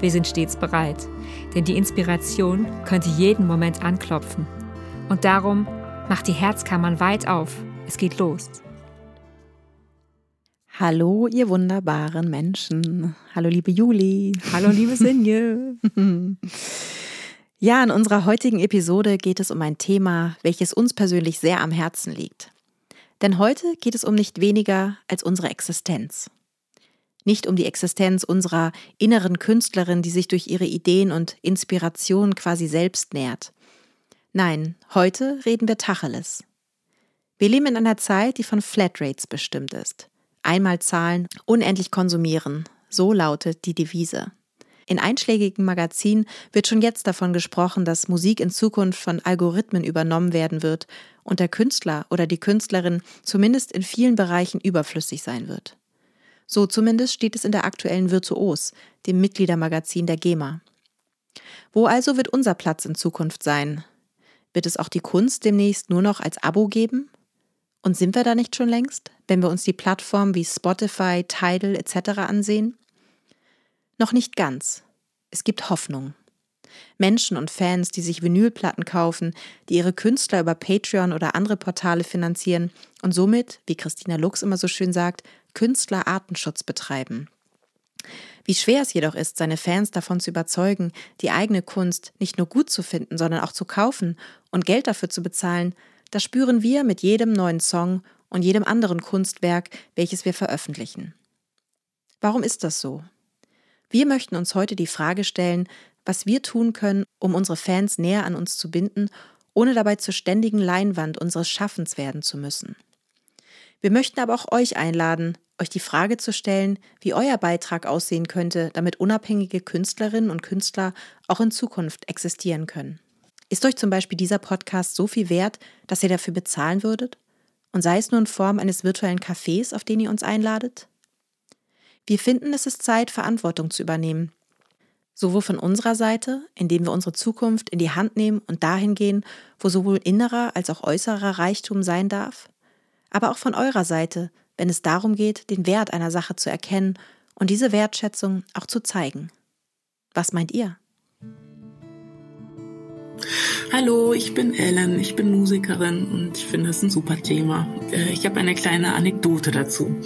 wir sind stets bereit, denn die Inspiration könnte jeden Moment anklopfen. Und darum macht die Herzkammern weit auf. Es geht los. Hallo, ihr wunderbaren Menschen. Hallo, liebe Juli. Hallo, liebe Sinje. ja, in unserer heutigen Episode geht es um ein Thema, welches uns persönlich sehr am Herzen liegt. Denn heute geht es um nicht weniger als unsere Existenz nicht um die Existenz unserer inneren Künstlerin, die sich durch ihre Ideen und Inspiration quasi selbst nährt. Nein, heute reden wir Tacheles. Wir leben in einer Zeit, die von Flatrates bestimmt ist. Einmal zahlen, unendlich konsumieren, so lautet die Devise. In einschlägigen Magazinen wird schon jetzt davon gesprochen, dass Musik in Zukunft von Algorithmen übernommen werden wird und der Künstler oder die Künstlerin zumindest in vielen Bereichen überflüssig sein wird. So zumindest steht es in der aktuellen Virtuos, dem Mitgliedermagazin der GEMA. Wo also wird unser Platz in Zukunft sein? Wird es auch die Kunst demnächst nur noch als Abo geben? Und sind wir da nicht schon längst, wenn wir uns die Plattformen wie Spotify, Tidal etc. ansehen? Noch nicht ganz. Es gibt Hoffnung. Menschen und Fans, die sich Vinylplatten kaufen, die ihre Künstler über Patreon oder andere Portale finanzieren und somit, wie Christina Lux immer so schön sagt, Künstler Artenschutz betreiben. Wie schwer es jedoch ist, seine Fans davon zu überzeugen, die eigene Kunst nicht nur gut zu finden, sondern auch zu kaufen und Geld dafür zu bezahlen, das spüren wir mit jedem neuen Song und jedem anderen Kunstwerk, welches wir veröffentlichen. Warum ist das so? Wir möchten uns heute die Frage stellen, was wir tun können, um unsere Fans näher an uns zu binden, ohne dabei zur ständigen Leinwand unseres Schaffens werden zu müssen. Wir möchten aber auch euch einladen, euch die Frage zu stellen, wie euer Beitrag aussehen könnte, damit unabhängige Künstlerinnen und Künstler auch in Zukunft existieren können. Ist euch zum Beispiel dieser Podcast so viel wert, dass ihr dafür bezahlen würdet? Und sei es nur in Form eines virtuellen Cafés, auf den ihr uns einladet? Wir finden, es ist Zeit, Verantwortung zu übernehmen. Sowohl von unserer Seite, indem wir unsere Zukunft in die Hand nehmen und dahin gehen, wo sowohl innerer als auch äußerer Reichtum sein darf, aber auch von eurer Seite, wenn es darum geht, den Wert einer Sache zu erkennen und diese Wertschätzung auch zu zeigen. Was meint ihr? Hallo, ich bin Ellen, ich bin Musikerin und ich finde das ein super Thema. Äh, ich habe eine kleine Anekdote dazu.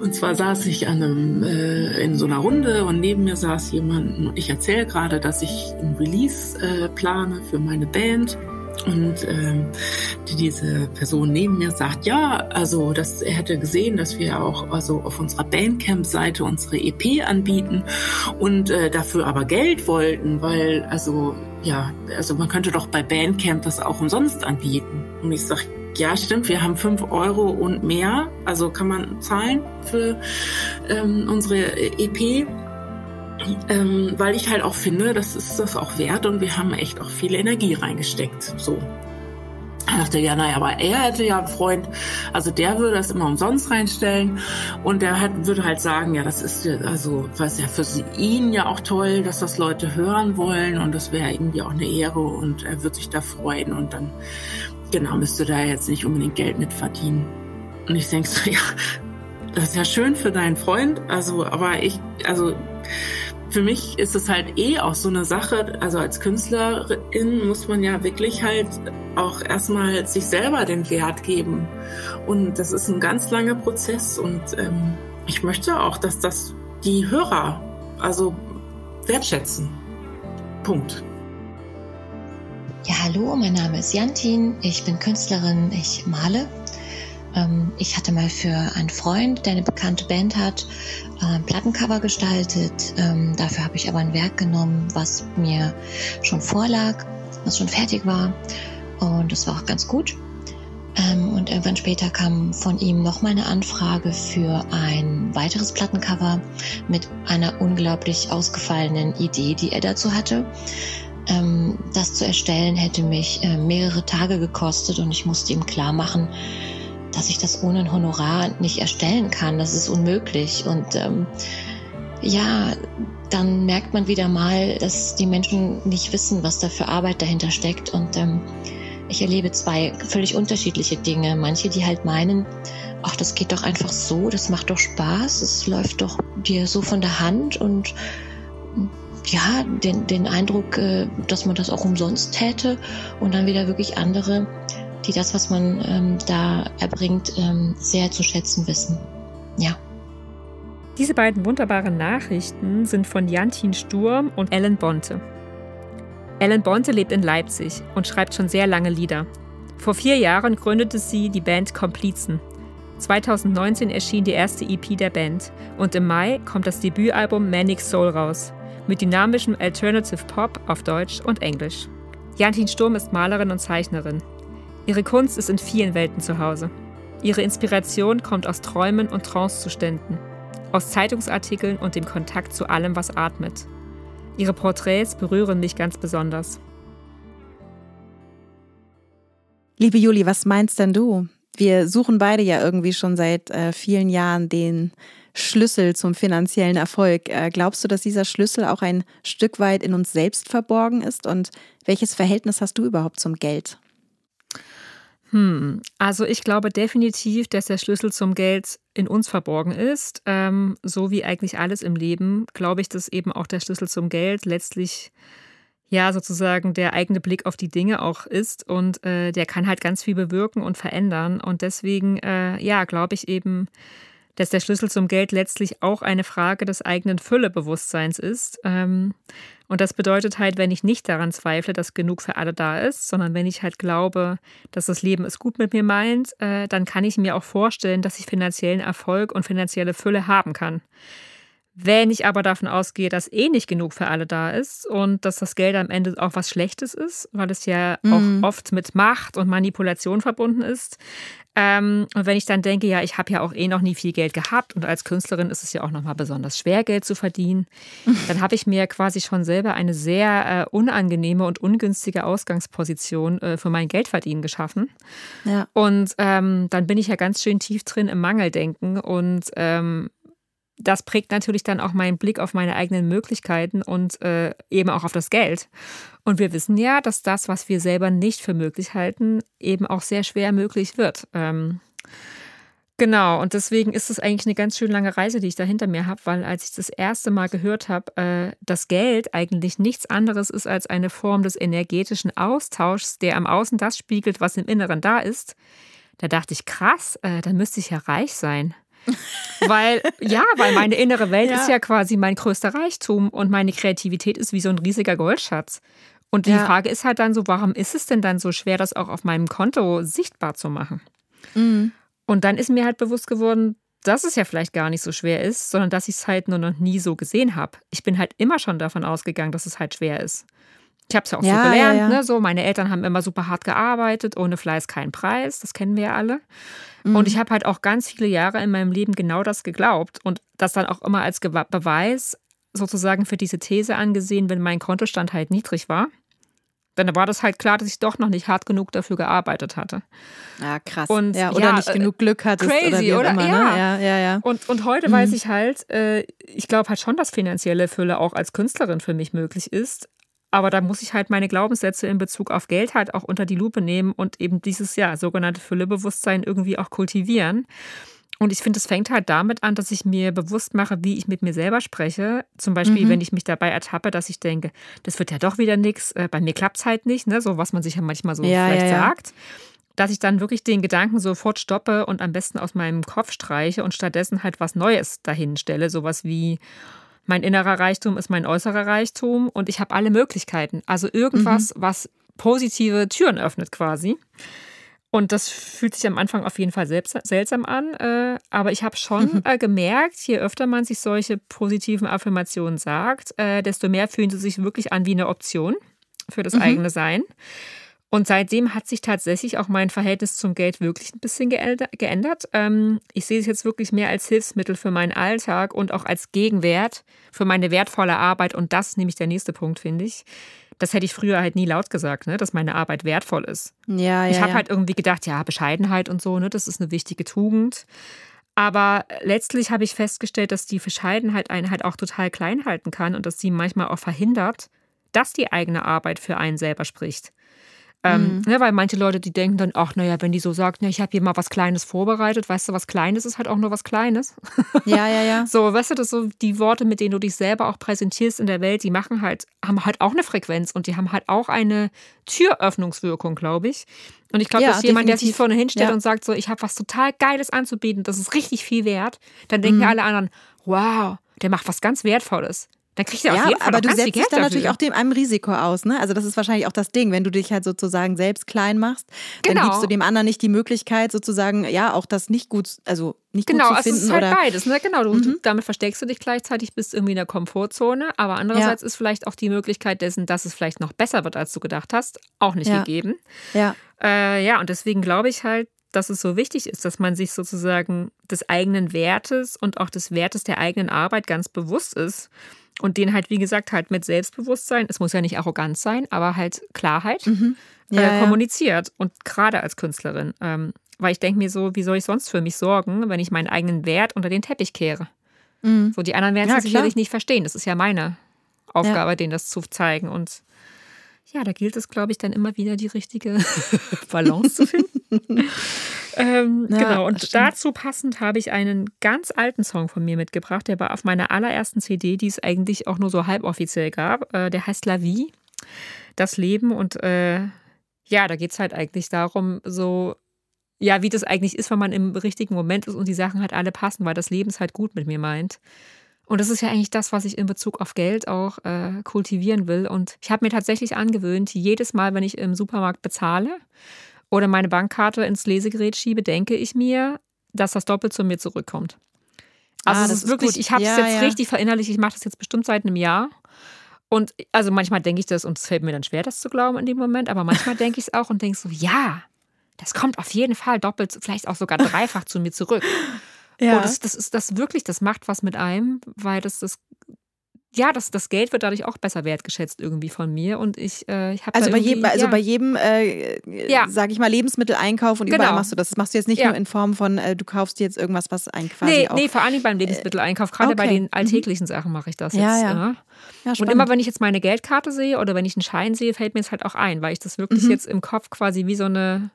Und zwar saß ich einem, äh, in so einer Runde und neben mir saß jemand. Ich erzähle gerade, dass ich ein Release äh, plane für meine Band und ähm, die, diese Person neben mir sagt, ja, also das, er hätte gesehen, dass wir auch also auf unserer Bandcamp-Seite unsere EP anbieten und äh, dafür aber Geld wollten, weil also ja, also man könnte doch bei Bandcamp das auch umsonst anbieten. Und ich sage, ja, stimmt, wir haben fünf Euro und mehr, also kann man zahlen für ähm, unsere EP ähm, weil ich halt auch finde, das ist das auch wert und wir haben echt auch viel Energie reingesteckt. So. Ich dachte, ja, naja, aber er hätte ja einen Freund, also der würde das immer umsonst reinstellen und der hat, würde halt sagen, ja, das ist also, was ja für ihn ja auch toll, dass das Leute hören wollen und das wäre irgendwie auch eine Ehre und er würde sich da freuen und dann, genau, müsste da jetzt nicht unbedingt Geld mit verdienen. Und ich denke so, ja, das ist ja schön für deinen Freund, also, aber ich, also, für mich ist es halt eh auch so eine Sache, also als Künstlerin muss man ja wirklich halt auch erstmal sich selber den Wert geben. Und das ist ein ganz langer Prozess und ähm, ich möchte auch, dass das die Hörer also wertschätzen. Punkt. Ja, hallo, mein Name ist Jantin, ich bin Künstlerin, ich male ähm, ich hatte mal für einen Freund, der eine bekannte Band hat, ein Plattencover gestaltet. Ähm, dafür habe ich aber ein Werk genommen, was mir schon vorlag, was schon fertig war. Und das war auch ganz gut. Ähm, und irgendwann später kam von ihm nochmal eine Anfrage für ein weiteres Plattencover mit einer unglaublich ausgefallenen Idee, die er dazu hatte. Ähm, das zu erstellen hätte mich äh, mehrere Tage gekostet und ich musste ihm klar machen, dass ich das ohne ein Honorar nicht erstellen kann. Das ist unmöglich. Und ähm, ja, dann merkt man wieder mal, dass die Menschen nicht wissen, was da für Arbeit dahinter steckt. Und ähm, ich erlebe zwei völlig unterschiedliche Dinge. Manche, die halt meinen, ach, das geht doch einfach so, das macht doch Spaß, es läuft doch dir so von der Hand und ja, den, den Eindruck, äh, dass man das auch umsonst täte und dann wieder wirklich andere, die das, was man ähm, da erbringt, ähm, sehr zu schätzen wissen. Ja. Diese beiden wunderbaren Nachrichten sind von Jantin Sturm und Ellen Bonte. Ellen Bonte lebt in Leipzig und schreibt schon sehr lange Lieder. Vor vier Jahren gründete sie die Band Komplizen. 2019 erschien die erste EP der Band und im Mai kommt das Debütalbum Manic Soul raus, mit dynamischem Alternative Pop auf Deutsch und Englisch. Jantin Sturm ist Malerin und Zeichnerin. Ihre Kunst ist in vielen Welten zu Hause. Ihre Inspiration kommt aus Träumen und Trancezuständen aus Zeitungsartikeln und dem Kontakt zu allem, was atmet. Ihre Porträts berühren mich ganz besonders. Liebe Juli, was meinst denn du? Wir suchen beide ja irgendwie schon seit äh, vielen Jahren den Schlüssel zum finanziellen Erfolg. Äh, glaubst du, dass dieser Schlüssel auch ein Stück weit in uns selbst verborgen ist? Und welches Verhältnis hast du überhaupt zum Geld? Hm, also ich glaube definitiv, dass der Schlüssel zum Geld in uns verborgen ist. Ähm, so wie eigentlich alles im Leben, glaube ich, dass eben auch der Schlüssel zum Geld letztlich ja sozusagen der eigene Blick auf die Dinge auch ist und äh, der kann halt ganz viel bewirken und verändern. Und deswegen, äh, ja, glaube ich eben, dass der Schlüssel zum Geld letztlich auch eine Frage des eigenen Füllebewusstseins ist. Ähm, und das bedeutet halt, wenn ich nicht daran zweifle, dass genug für alle da ist, sondern wenn ich halt glaube, dass das Leben es gut mit mir meint, äh, dann kann ich mir auch vorstellen, dass ich finanziellen Erfolg und finanzielle Fülle haben kann. Wenn ich aber davon ausgehe, dass eh nicht genug für alle da ist und dass das Geld am Ende auch was Schlechtes ist, weil es ja mhm. auch oft mit Macht und Manipulation verbunden ist. Ähm, und wenn ich dann denke, ja, ich habe ja auch eh noch nie viel Geld gehabt und als Künstlerin ist es ja auch nochmal besonders schwer, Geld zu verdienen, dann habe ich mir quasi schon selber eine sehr äh, unangenehme und ungünstige Ausgangsposition äh, für mein Geldverdienen geschaffen. Ja. Und ähm, dann bin ich ja ganz schön tief drin im Mangeldenken und ähm, das prägt natürlich dann auch meinen Blick auf meine eigenen Möglichkeiten und äh, eben auch auf das Geld. Und wir wissen ja, dass das, was wir selber nicht für möglich halten, eben auch sehr schwer möglich wird. Ähm, genau, und deswegen ist es eigentlich eine ganz schön lange Reise, die ich da hinter mir habe, weil als ich das erste Mal gehört habe, äh, dass Geld eigentlich nichts anderes ist als eine Form des energetischen Austauschs, der am Außen das spiegelt, was im Inneren da ist, da dachte ich, krass, äh, dann müsste ich ja reich sein weil, ja, weil meine innere Welt ja. ist ja quasi mein größter Reichtum und meine Kreativität ist wie so ein riesiger Goldschatz. Und die ja. Frage ist halt dann so, warum ist es denn dann so schwer, das auch auf meinem Konto sichtbar zu machen? Mhm. Und dann ist mir halt bewusst geworden, dass es ja vielleicht gar nicht so schwer ist, sondern dass ich es halt nur noch nie so gesehen habe. Ich bin halt immer schon davon ausgegangen, dass es halt schwer ist. Ich habe es ja auch ja, so gelernt, ja, ja. Ne? So, meine Eltern haben immer super hart gearbeitet, ohne Fleiß kein Preis, das kennen wir ja alle. Mhm. Und ich habe halt auch ganz viele Jahre in meinem Leben genau das geglaubt und das dann auch immer als Ge Beweis sozusagen für diese These angesehen, wenn mein Kontostand halt niedrig war. Dann war das halt klar, dass ich doch noch nicht hart genug dafür gearbeitet hatte. Ja, krass. Und, ja, oder nicht genug Glück hattest. Crazy, oder, oder? Immer, ja. Ne? ja. ja, ja, Und, und heute mhm. weiß ich halt, äh, ich glaube halt schon, dass finanzielle Fülle auch als Künstlerin für mich möglich ist. Aber da muss ich halt meine Glaubenssätze in Bezug auf Geld halt auch unter die Lupe nehmen und eben dieses ja sogenannte Füllebewusstsein irgendwie auch kultivieren. Und ich finde, es fängt halt damit an, dass ich mir bewusst mache, wie ich mit mir selber spreche. Zum Beispiel, mhm. wenn ich mich dabei ertappe, dass ich denke, das wird ja doch wieder nichts, äh, bei mir klappt es halt nicht, ne? so was man sich ja manchmal so ja, vielleicht ja, ja. sagt. Dass ich dann wirklich den Gedanken sofort stoppe und am besten aus meinem Kopf streiche und stattdessen halt was Neues dahin stelle. Sowas wie, mein innerer Reichtum ist mein äußerer Reichtum und ich habe alle Möglichkeiten. Also irgendwas, mhm. was positive Türen öffnet quasi. Und das fühlt sich am Anfang auf jeden Fall selbst, seltsam an. Äh, aber ich habe schon äh, gemerkt, je öfter man sich solche positiven Affirmationen sagt, äh, desto mehr fühlen sie sich wirklich an wie eine Option für das mhm. eigene Sein. Und seitdem hat sich tatsächlich auch mein Verhältnis zum Geld wirklich ein bisschen geändert. Ähm, ich sehe es jetzt wirklich mehr als Hilfsmittel für meinen Alltag und auch als Gegenwert für meine wertvolle Arbeit. Und das nämlich der nächste Punkt, finde ich. das hätte ich früher halt nie laut gesagt, ne, dass meine Arbeit wertvoll ist. Ja, ja. Ich habe ja. halt irgendwie gedacht, ja, Bescheidenheit und so, ne, das ist eine wichtige Tugend. Aber letztlich habe ich festgestellt, dass die Bescheidenheit einen halt auch total klein halten kann und dass sie manchmal auch verhindert, dass die eigene Arbeit für einen selber spricht. Ähm, Mhm. ne, weil manche Leute, die denken dann, ach, naja, wenn die so sagt, na, ich habe hier mal was Kleines vorbereitet, weißt du, was Kleines ist halt auch nur was Kleines. ja, ja, ja. So, weißt du, das so die Worte, mit denen du dich selber auch präsentierst in der Welt, die machen halt, haben halt auch eine Frequenz und die haben halt auch eine Türöffnungswirkung, glaube ich. Und ich glaube, Ja, dass jemand, der sich definitiv. vorne hinstellt Ja. und sagt, so, ich habe was total Geiles anzubieten, das ist richtig viel wert, dann denken Mhm. alle anderen, wow, der macht was ganz Wertvolles. Dann kriegt er auf Ja, jeden Fall aber du setzt dich dann dafür. natürlich auch dem einem Risiko aus, ne? Also das ist wahrscheinlich auch das Ding, wenn du dich halt sozusagen selbst klein machst, dann Genau. gibst du dem anderen nicht die Möglichkeit sozusagen, ja, auch das nicht gut, also nicht Genau, gut zu also es finden ist halt oder Mhm. beides, ne? Genau, du, du, damit versteckst du dich gleichzeitig, bist irgendwie in der Komfortzone, aber andererseits ist vielleicht auch die Möglichkeit dessen, dass es vielleicht noch besser wird, als du gedacht hast, auch nicht Ja. gegeben. ja, Äh, ja, und deswegen glaube ich halt, dass es so wichtig ist, dass man sich sozusagen des eigenen Wertes und auch des Wertes der eigenen Arbeit ganz bewusst ist und den halt, wie gesagt, halt mit Selbstbewusstsein, es muss ja nicht Arroganz sein, aber halt Klarheit Mhm. Ja, äh, ja. kommuniziert und gerade als Künstlerin. Ähm, weil ich denke mir so, wie soll ich sonst für mich sorgen, wenn ich meinen eigenen Wert unter den Teppich kehre? Mhm. So, die anderen werden es Ja, ja, sicherlich nicht verstehen. Das ist ja meine Aufgabe, denen das zu zeigen. Und ja, da gilt es, glaube ich, dann immer wieder die richtige Balance zu finden. ähm, Ja, genau, und dazu passend habe ich einen ganz alten Song von mir mitgebracht. Der war auf meiner allerersten CD, die es eigentlich auch nur so halboffiziell gab. Äh, der heißt La Vie, das Leben. Und äh, ja, da geht es halt eigentlich darum, so ja, wie das eigentlich ist, wenn man im richtigen Moment ist und die Sachen halt alle passen, weil das Leben es halt gut mit mir meint. Und das ist ja eigentlich das, was ich in Bezug auf Geld auch äh, kultivieren will. Und ich habe mir tatsächlich angewöhnt, jedes Mal, wenn ich im Supermarkt bezahle oder meine Bankkarte ins Lesegerät schiebe, denke ich mir, dass das doppelt zu mir zurückkommt. Also Ah, es das ist ist wirklich, gut. ich habe es Ja, jetzt ja. richtig verinnerlicht, ich mache das jetzt bestimmt seit einem Jahr. Und also manchmal denke ich das und es fällt mir dann schwer, das zu glauben in dem Moment, aber manchmal denke ich es auch und denke so, ja, das kommt auf jeden Fall doppelt, vielleicht auch sogar dreifach zu mir zurück. ja. Oh, das, das ist das wirklich, das macht was mit einem, weil das das ja, das, das Geld wird dadurch auch besser wertgeschätzt irgendwie von mir und ich, äh, ich habe also bei jedem, also ja. bei jedem, äh, Ja. sage ich mal, Lebensmitteleinkauf und überall Genau. machst du das. Das machst du jetzt nicht Ja. nur in Form von, äh, du kaufst dir jetzt irgendwas, was ein quasi Nee, auch. nee, vor allem beim Lebensmitteleinkauf, gerade bei okay. den alltäglichen Sachen mache ich das jetzt. Ja, ja. ja. ja, Und immer wenn ich jetzt meine Geldkarte sehe oder wenn ich einen Schein sehe, fällt mir es halt auch ein, weil ich das wirklich Mhm. jetzt im Kopf quasi wie so eine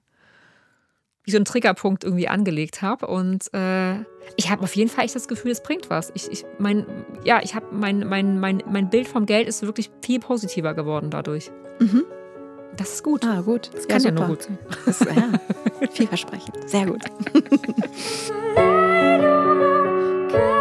wie so einen Triggerpunkt irgendwie angelegt habe. Und äh, ich habe auf jeden Fall echt das Gefühl, es bringt was. Ich, ich mein, ja, ich habe mein, mein, mein, mein Bild vom Geld ist wirklich viel positiver geworden dadurch. Mhm. Das ist gut. Ah, gut. das kann ja, nur super. gut sein. Das, ja, vielversprechend. Sehr gut.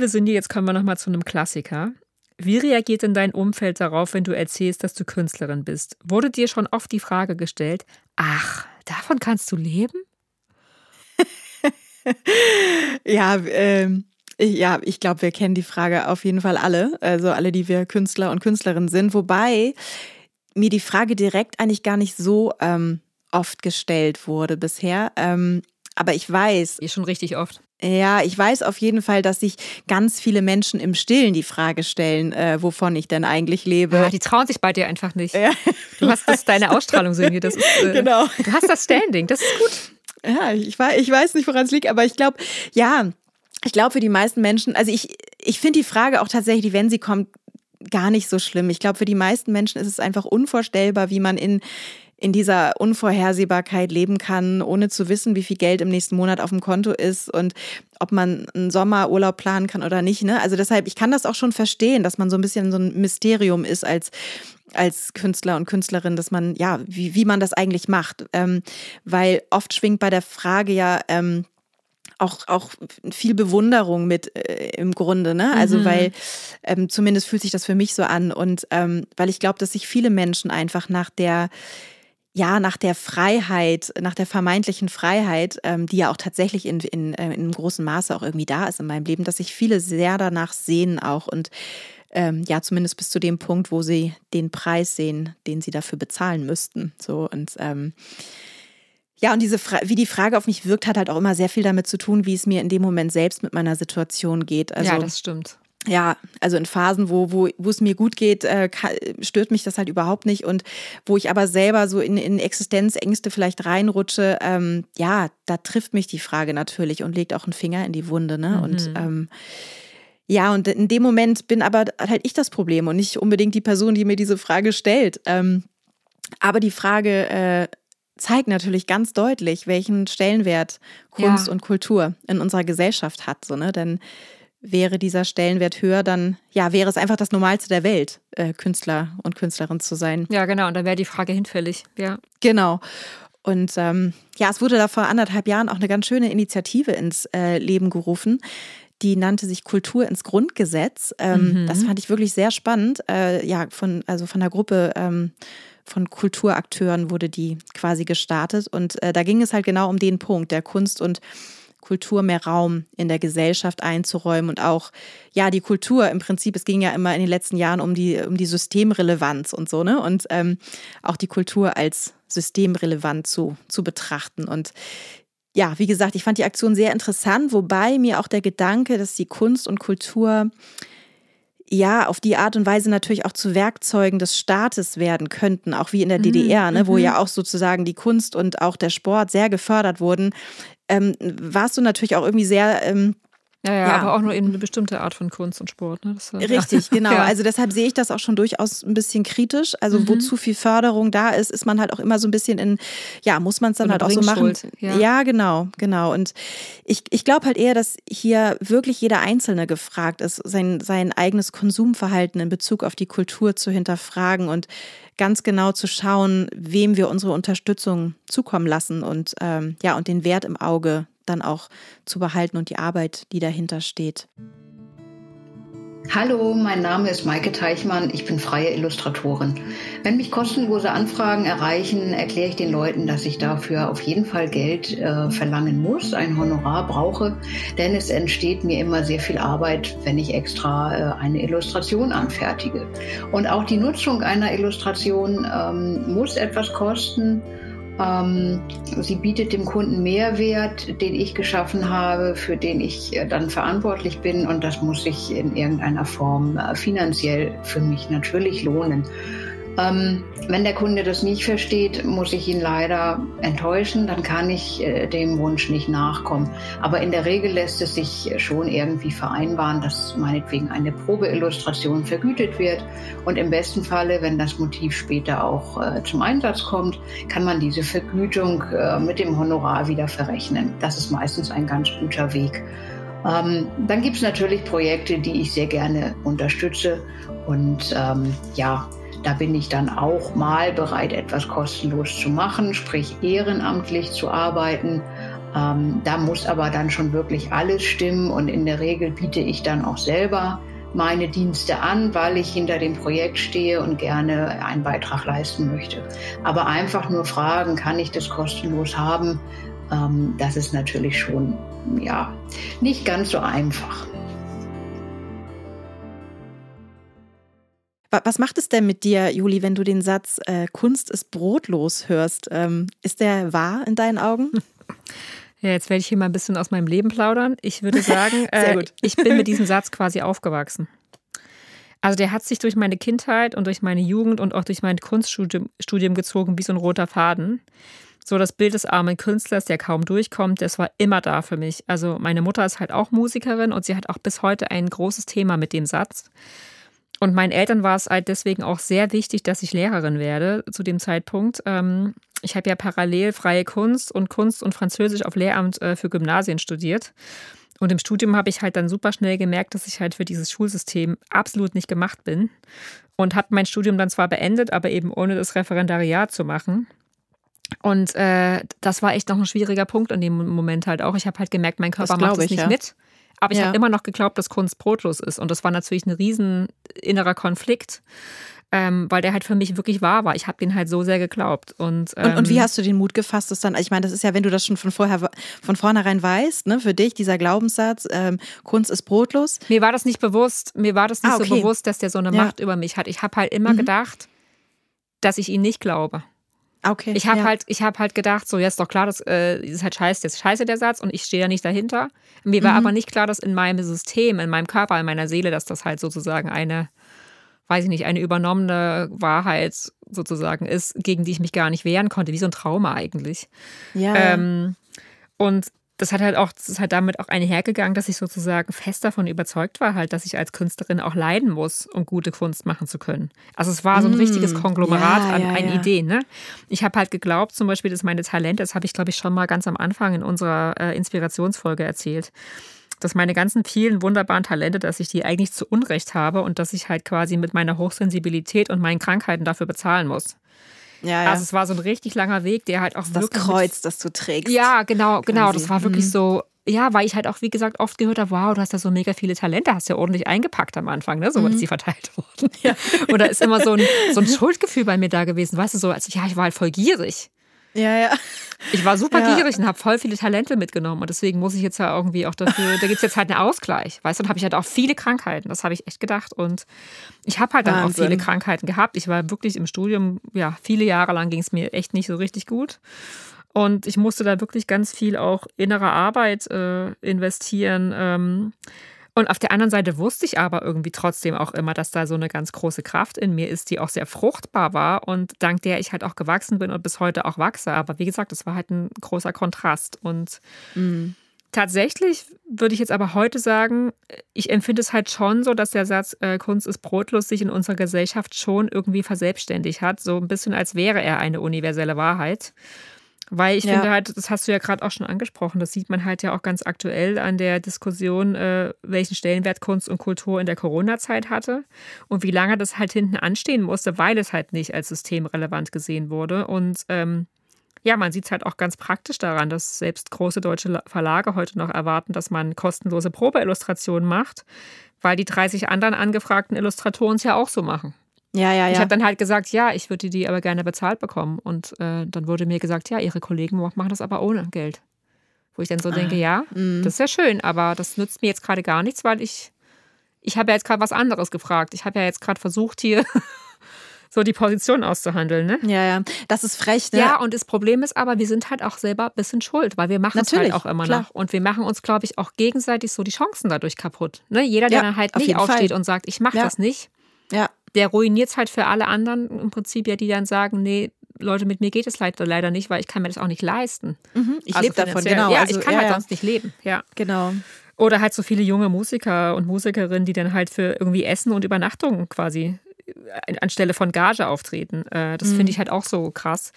Liebe Cindy, jetzt kommen wir nochmal zu einem Klassiker. Wie reagiert denn dein Umfeld darauf, wenn du erzählst, dass du Künstlerin bist? Wurde dir schon oft die Frage gestellt, ach, davon kannst du leben? Ja, ähm, ich, ja, ich glaube, wir kennen die Frage auf jeden Fall alle. Also alle, die wir Künstler und Künstlerinnen sind. Wobei mir die Frage direkt eigentlich gar nicht so ähm, oft gestellt wurde bisher. Ähm, aber ich weiß. Schon richtig oft. Ja, ich weiß auf jeden Fall, dass sich ganz viele Menschen im Stillen die Frage stellen, äh, wovon ich denn eigentlich lebe. Ja, die trauen sich bei dir einfach nicht. Ja. Du hast das deine Ausstrahlung, Sönje. Das ist, äh, genau. Du hast das Standing, das ist gut. Ja, ich, ich weiß nicht, woran es liegt, aber ich glaube, ja, ich glaube für die meisten Menschen, also ich, ich finde die Frage auch tatsächlich, wenn sie kommt, gar nicht so schlimm. Ich glaube, für die meisten Menschen ist es einfach unvorstellbar, wie man in in dieser Unvorhersehbarkeit leben kann, ohne zu wissen, wie viel Geld im nächsten Monat auf dem Konto ist und ob man einen Sommerurlaub planen kann oder nicht. Ne? Also deshalb, ich kann das auch schon verstehen, dass man so ein bisschen so ein Mysterium ist als als Künstler und Künstlerin, dass man, ja, wie, wie man das eigentlich macht. Ähm, weil oft schwingt bei der Frage ja, ähm, auch, auch viel Bewunderung mit äh, im Grunde, ne? Also mhm. weil ähm, zumindest fühlt sich das für mich so an und ähm, weil ich glaube, dass sich viele Menschen einfach nach der ja, nach der Freiheit, nach der vermeintlichen Freiheit, ähm, die ja auch tatsächlich in, in, äh, in einem großen Maße auch irgendwie da ist in meinem Leben, dass sich viele sehr danach sehen auch und ähm, ja, zumindest bis zu dem Punkt, wo sie den Preis sehen, den sie dafür bezahlen müssten. So und ähm, ja, und diese Fra wie die Frage auf mich wirkt, hat halt auch immer sehr viel damit zu tun, wie es mir in dem Moment selbst mit meiner Situation geht. Also, ja, das stimmt ja, also in Phasen, wo, wo, wo es mir gut geht, äh, stört mich das halt überhaupt nicht. Und wo ich aber selber so in, in Existenzängste vielleicht reinrutsche, ähm, ja, da trifft mich die Frage natürlich und legt auch einen Finger in die Wunde. Ne? Mhm. Und ähm, ja, und in dem Moment bin aber halt ich das Problem und nicht unbedingt die Person, die mir diese Frage stellt. Ähm, aber die Frage äh, zeigt natürlich ganz deutlich, welchen Stellenwert Kunst ja. und Kultur in unserer Gesellschaft hat. So, ne? Denn wäre dieser Stellenwert höher, dann ja, wäre es einfach das Normalste der Welt, äh, Künstler und Künstlerin zu sein. Ja, genau, und dann wäre die Frage hinfällig, ja. Genau. Und ähm, ja, es wurde da vor anderthalb Jahren auch eine ganz schöne Initiative ins äh, Leben gerufen. Die nannte sich Kultur ins Grundgesetz. Ähm, mhm. Das fand ich wirklich sehr spannend. Äh, ja, von, also von der Gruppe ähm, von Kulturakteuren wurde die quasi gestartet. Und äh, da ging es halt genau um den Punkt der Kunst und Kultur mehr Raum in der Gesellschaft einzuräumen und auch, ja, die Kultur im Prinzip, es ging ja immer in den letzten Jahren um die, um die Systemrelevanz und so, ne? Und ähm, auch die Kultur als systemrelevant zu, zu betrachten. Und ja, wie gesagt, ich fand die Aktion sehr interessant, wobei mir auch der Gedanke, dass die Kunst und Kultur ja, auf die Art und Weise natürlich auch zu Werkzeugen des Staates werden könnten, auch wie in der DDR, ne, wo mhm. ja auch sozusagen die Kunst und auch der Sport sehr gefördert wurden, ähm, warst du natürlich auch irgendwie sehr. Ähm, ja, ja, ja, aber auch nur eben eine bestimmte Art von Kunst und Sport. Ne? Das, Richtig, ja. genau. Ja. Also deshalb sehe ich das auch schon durchaus ein bisschen kritisch. Also mhm. wo zu viel Förderung da ist, ist man halt auch immer so ein bisschen in, ja, muss man es dann Oder halt auch so machen. Ja. genau, genau. Und ich, ich glaube halt eher, dass hier wirklich jeder Einzelne gefragt ist, sein, sein eigenes Konsumverhalten in Bezug auf die Kultur zu hinterfragen und ganz genau zu schauen, wem wir unsere Unterstützung zukommen lassen und ähm, ja, und den Wert im Auge dann auch zu behalten und die Arbeit, die dahinter steht. Hallo, mein Name ist Maike Teichmann, ich bin freie Illustratorin. Wenn mich kostenlose Anfragen erreichen, erkläre ich den Leuten, dass ich dafür auf jeden Fall Geld äh, verlangen muss, ein Honorar brauche, denn es entsteht mir immer sehr viel Arbeit, wenn ich extra äh, eine Illustration anfertige. Und auch die Nutzung einer Illustration ähm, muss etwas kosten ähm, sie bietet dem Kunden Mehrwert, den ich geschaffen habe, für den ich äh, dann verantwortlich bin und das muss sich in irgendeiner Form äh, finanziell für mich natürlich lohnen. Ähm, wenn der Kunde das nicht versteht, muss ich ihn leider enttäuschen, dann kann ich äh, dem Wunsch nicht nachkommen. Aber in der Regel lässt es sich schon irgendwie vereinbaren, dass meinetwegen eine Probeillustration vergütet wird. Und im besten Falle, wenn das Motiv später auch äh, zum Einsatz kommt, kann man diese Vergütung äh, mit dem Honorar wieder verrechnen. Das ist meistens ein ganz guter Weg. Ähm, dann gibt es natürlich Projekte, die ich sehr gerne unterstütze. Und ähm, ja, da bin ich dann auch mal bereit, etwas kostenlos zu machen, sprich ehrenamtlich zu arbeiten. Ähm, da muss aber dann schon wirklich alles stimmen und in der Regel biete ich dann auch selber meine Dienste an, weil ich hinter dem Projekt stehe und gerne einen Beitrag leisten möchte. Aber einfach nur fragen, kann ich das kostenlos haben? Ähm, das ist natürlich schon ja nicht ganz so einfach. Was macht es denn mit dir, Juli, wenn du den Satz äh, Kunst ist brotlos hörst? Ähm, ist der wahr in deinen Augen? Ja, jetzt werde ich hier mal ein bisschen aus meinem Leben plaudern. Ich würde sagen, äh, ich bin mit diesem Satz quasi aufgewachsen. Also der hat sich durch meine Kindheit und durch meine Jugend und auch durch mein Kunststudium Studium gezogen wie so ein roter Faden. So das Bild des armen Künstlers, der kaum durchkommt, das war immer da für mich. Also meine Mutter ist halt auch Musikerin und sie hat auch bis heute ein großes Thema mit dem Satz. Und meinen Eltern war es halt deswegen auch sehr wichtig, dass ich Lehrerin werde zu dem Zeitpunkt. Ähm, ich habe ja parallel freie Kunst und Kunst und Französisch auf Lehramt äh, für Gymnasien studiert. Und im Studium habe ich halt dann super schnell gemerkt, dass ich halt für dieses Schulsystem absolut nicht gemacht bin. Und habe mein Studium dann zwar beendet, aber eben ohne das Referendariat zu machen. Und äh, das war echt noch ein schwieriger Punkt in dem Moment halt auch. Ich habe halt gemerkt, mein Körper macht es ich, nicht ja. mit. Aber ich Ja. habe immer noch geglaubt, dass Kunst brotlos ist. Und das war natürlich ein riesen innerer Konflikt, ähm, weil der halt für mich wirklich wahr war. Ich habe den halt so sehr geglaubt. Und, ähm, Und, und wie hast du den Mut gefasst, das dann? Ich meine, das ist ja, wenn du das schon von vorher von vornherein weißt, ne, für dich dieser Glaubenssatz, ähm, Kunst ist brotlos. Mir war das nicht bewusst, mir war das nicht Ah, so okay. bewusst, dass der so eine Ja. Macht über mich hat. Ich habe halt immer Mhm. gedacht, dass ich ihn nicht glaube. Okay. Ich habe ja. halt, ich habe halt gedacht, so, ja, ist doch klar, das äh, ist halt scheiße, das ist scheiße der Satz und ich stehe da nicht dahinter. Mir war Mhm. aber nicht klar, dass in meinem System, in meinem Körper, in meiner Seele, dass das halt sozusagen eine, weiß ich nicht, eine übernommene Wahrheit sozusagen ist, gegen die ich mich gar nicht wehren konnte, wie so ein Trauma eigentlich. ja, Ähm, und das hat halt auch, das ist halt damit auch einhergegangen, dass ich sozusagen fest davon überzeugt war, halt, dass ich als Künstlerin auch leiden muss, um gute Kunst machen zu können. Also es war so ein Mm, richtiges Konglomerat ja, an, ja, an ja. Ideen. Ne? Ich habe halt geglaubt, zum Beispiel, dass meine Talente, das habe ich, glaube ich, schon mal ganz am Anfang in unserer äh, Inspirationsfolge erzählt, dass meine ganzen vielen wunderbaren Talente, dass ich die eigentlich zu Unrecht habe und dass ich halt quasi mit meiner Hochsensibilität und meinen Krankheiten dafür bezahlen muss. Ja, ja. Also es war so ein richtig langer Weg, der halt auch das wirklich mit Kreuz, das du trägst. ja, genau, genau. quasi. Das war wirklich Mhm. so, ja, weil ich halt auch, wie gesagt, oft gehört habe, wow, du hast ja so mega viele Talente, hast ja ordentlich eingepackt am Anfang, ne? So Mhm. ist die verteilt worden. Ja. Und da ist immer so ein, so ein Schuldgefühl bei mir da gewesen, weißt du, so, als ja, ich war halt voll gierig. Ja, ja. Ich war super Ja. gierig und habe voll viele Talente mitgenommen. Und deswegen muss ich jetzt ja irgendwie auch dafür, da gibt es jetzt halt einen Ausgleich. Weißt du, und habe ich halt auch viele Krankheiten. Das habe ich echt gedacht. Und ich habe halt dann auch Wahnsinn. viele Krankheiten gehabt. Ich war wirklich im Studium, ja, viele Jahre lang ging es mir echt nicht so richtig gut. Und ich musste da wirklich ganz viel auch innere Arbeit äh, investieren. Ähm, und auf der anderen Seite wusste ich aber irgendwie trotzdem auch immer, dass da so eine ganz große Kraft in mir ist, die auch sehr fruchtbar war und dank der ich halt auch gewachsen bin und bis heute auch wachse. Aber wie gesagt, das war halt ein großer Kontrast. Und tatsächlich würde ich jetzt aber heute sagen, ich empfinde es halt schon so, dass der Satz äh, Kunst ist brotlos sich in unserer Gesellschaft schon irgendwie verselbstständigt hat. So ein bisschen, als wäre er eine universelle Wahrheit. Weil ich Ja. finde halt, das hast du ja gerade auch schon angesprochen, das sieht man halt ja auch ganz aktuell an der Diskussion, äh, welchen Stellenwert Kunst und Kultur in der Corona-Zeit hatte und wie lange das halt hinten anstehen musste, weil es halt nicht als systemrelevant gesehen wurde. Und ähm, ja, man sieht es halt auch ganz praktisch daran, dass selbst große deutsche La- Verlage heute noch erwarten, dass man kostenlose Probeillustrationen macht, weil die 30 anderen angefragten Illustratoren es ja auch so machen. Ja, ja, Ich ja. habe dann halt gesagt, ja, ich würde die aber gerne bezahlt bekommen. Und äh, dann wurde mir gesagt, ja, ihre Kollegen machen das aber ohne Geld. Wo ich dann so denke, ja, Mhm. das ist ja schön, aber das nützt mir jetzt gerade gar nichts, weil ich, ich habe ja jetzt gerade was anderes gefragt. Ich habe ja jetzt gerade versucht, hier so die Position auszuhandeln. Ne? ja, ja. Das ist frech, ne? Ja, und das Problem ist aber, wir sind halt auch selber ein bisschen schuld, weil wir machen es Natürlich, halt auch immer klar. noch. Und wir machen uns, glaube ich, auch gegenseitig so die Chancen dadurch kaputt. Ne? Jeder, der Ja, dann halt nicht jeden Fall. aufsteht und sagt, ich mache Ja. das nicht, Ja. Der ruiniert es halt für alle anderen im Prinzip ja, die dann sagen, nee, Leute, mit mir geht es leider, leider nicht, weil ich kann mir das auch nicht leisten. Mhm. Ich Also lebe davon, genau. Ja, also, ich kann ja, halt ja. sonst nicht leben. Ja. Genau. Oder halt so viele junge Musiker und Musikerinnen, die dann halt für irgendwie Essen und Übernachtung quasi anstelle von Gage auftreten. Äh, Das Mhm. finde ich halt auch so krass.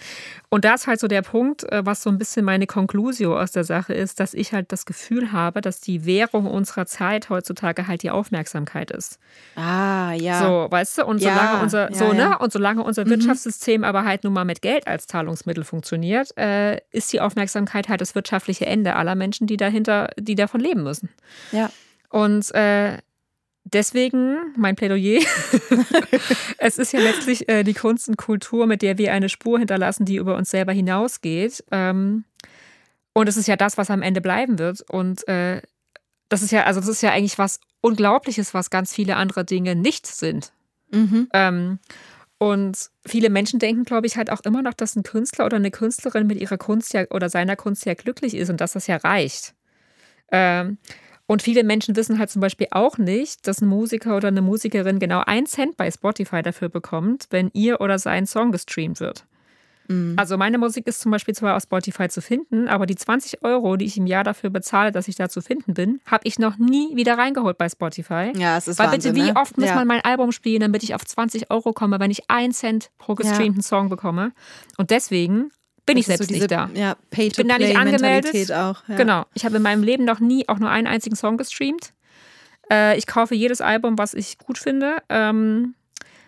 Und da ist halt so der Punkt, äh, was so ein bisschen meine Conclusio aus der Sache ist, dass ich halt das Gefühl habe, dass die Währung unserer Zeit heutzutage halt die Aufmerksamkeit ist. Ah, ja. So, weißt du, und Ja, solange unser, ja, so, ja. ne, und solange unser Wirtschaftssystem aber halt nun mal mit Geld als Zahlungsmittel funktioniert, äh, ist die Aufmerksamkeit halt das wirtschaftliche Ende aller Menschen, die dahinter, die davon leben müssen. Ja. Und äh, deswegen mein Plädoyer. es ist ja letztlich äh, die Kunst und Kultur, mit der wir eine Spur hinterlassen, die über uns selber hinausgeht. Ähm, und es ist ja das, was am Ende bleiben wird. Und äh, das ist ja, also das ist ja eigentlich was Unglaubliches, was ganz viele andere Dinge nicht sind. Mhm. Ähm, und viele Menschen denken, glaube ich, halt auch immer noch, dass ein Künstler oder eine Künstlerin mit ihrer Kunst ja oder seiner Kunst ja glücklich ist und dass das ja reicht. Ähm, und viele Menschen wissen halt zum Beispiel auch nicht, dass ein Musiker oder eine Musikerin genau einen Cent bei Spotify dafür bekommt, wenn ihr oder sein Song gestreamt wird. Mhm. Also meine Musik ist zum Beispiel zwar auf Spotify zu finden, aber die 20 Euro, die ich im Jahr dafür bezahle, dass ich da zu finden bin, habe ich noch nie wieder reingeholt bei Spotify. Ja, es ist Weil Wahnsinn, bitte, wie ne? oft muss ja. man mein Album spielen, damit ich auf 20 Euro komme, wenn ich einen Cent pro gestreamten Song bekomme? Und deswegen bin ich Das ist selbst so diese, nicht da. Ja, pay Ich bin da nicht angemeldet. Auch, ja. Genau. Ich habe in meinem Leben noch nie auch nur einen einzigen Song gestreamt. Äh, ich kaufe jedes Album, was ich gut finde, ähm,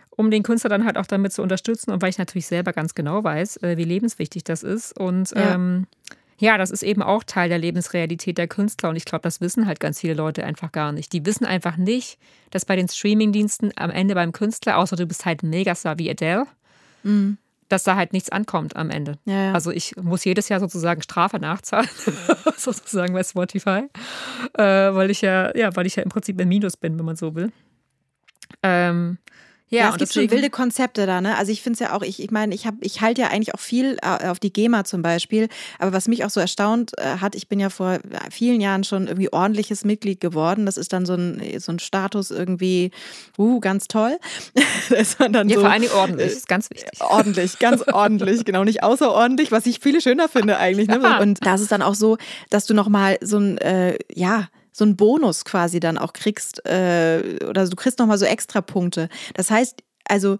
um den Künstler dann halt auch damit zu unterstützen und weil ich natürlich selber ganz genau weiß, äh, wie lebenswichtig das ist. Und Ja. ähm, ja, das ist eben auch Teil der Lebensrealität der Künstler und ich glaube, das wissen halt ganz viele Leute einfach gar nicht. Die wissen einfach nicht, dass bei den Streamingdiensten am Ende beim Künstler, außer du bist halt ein Megastar wie Adele, Mhm. Dass da halt nichts ankommt am Ende. Ja, ja. Also ich muss jedes Jahr sozusagen Strafe nachzahlen, sozusagen bei Spotify, äh, weil ich ja, ja, weil ich ja im Prinzip im Minus bin, wenn man so will. Ähm, ja, Ja, es gibt schon deswegen- wilde Konzepte da, ne? Also ich finde es ja auch, ich, ich meine, ich habe, ich halte ja eigentlich auch viel äh, auf die GEMA zum Beispiel, aber was mich auch so erstaunt äh, hat, ich bin ja vor vielen Jahren schon irgendwie ordentliches Mitglied geworden. Das ist dann so ein, so ein Status irgendwie, uh, ganz toll. da ist man dann ja, so, vor Dingen ordentlich, ist ganz wichtig. Ordentlich, ganz ordentlich, genau, nicht außerordentlich, was ich viel schöner finde eigentlich. Ne? Ja. Und da ist es dann auch so, dass du nochmal so ein, äh, ja, so einen Bonus quasi dann auch kriegst, äh, oder du kriegst nochmal so extra Punkte. Das heißt, also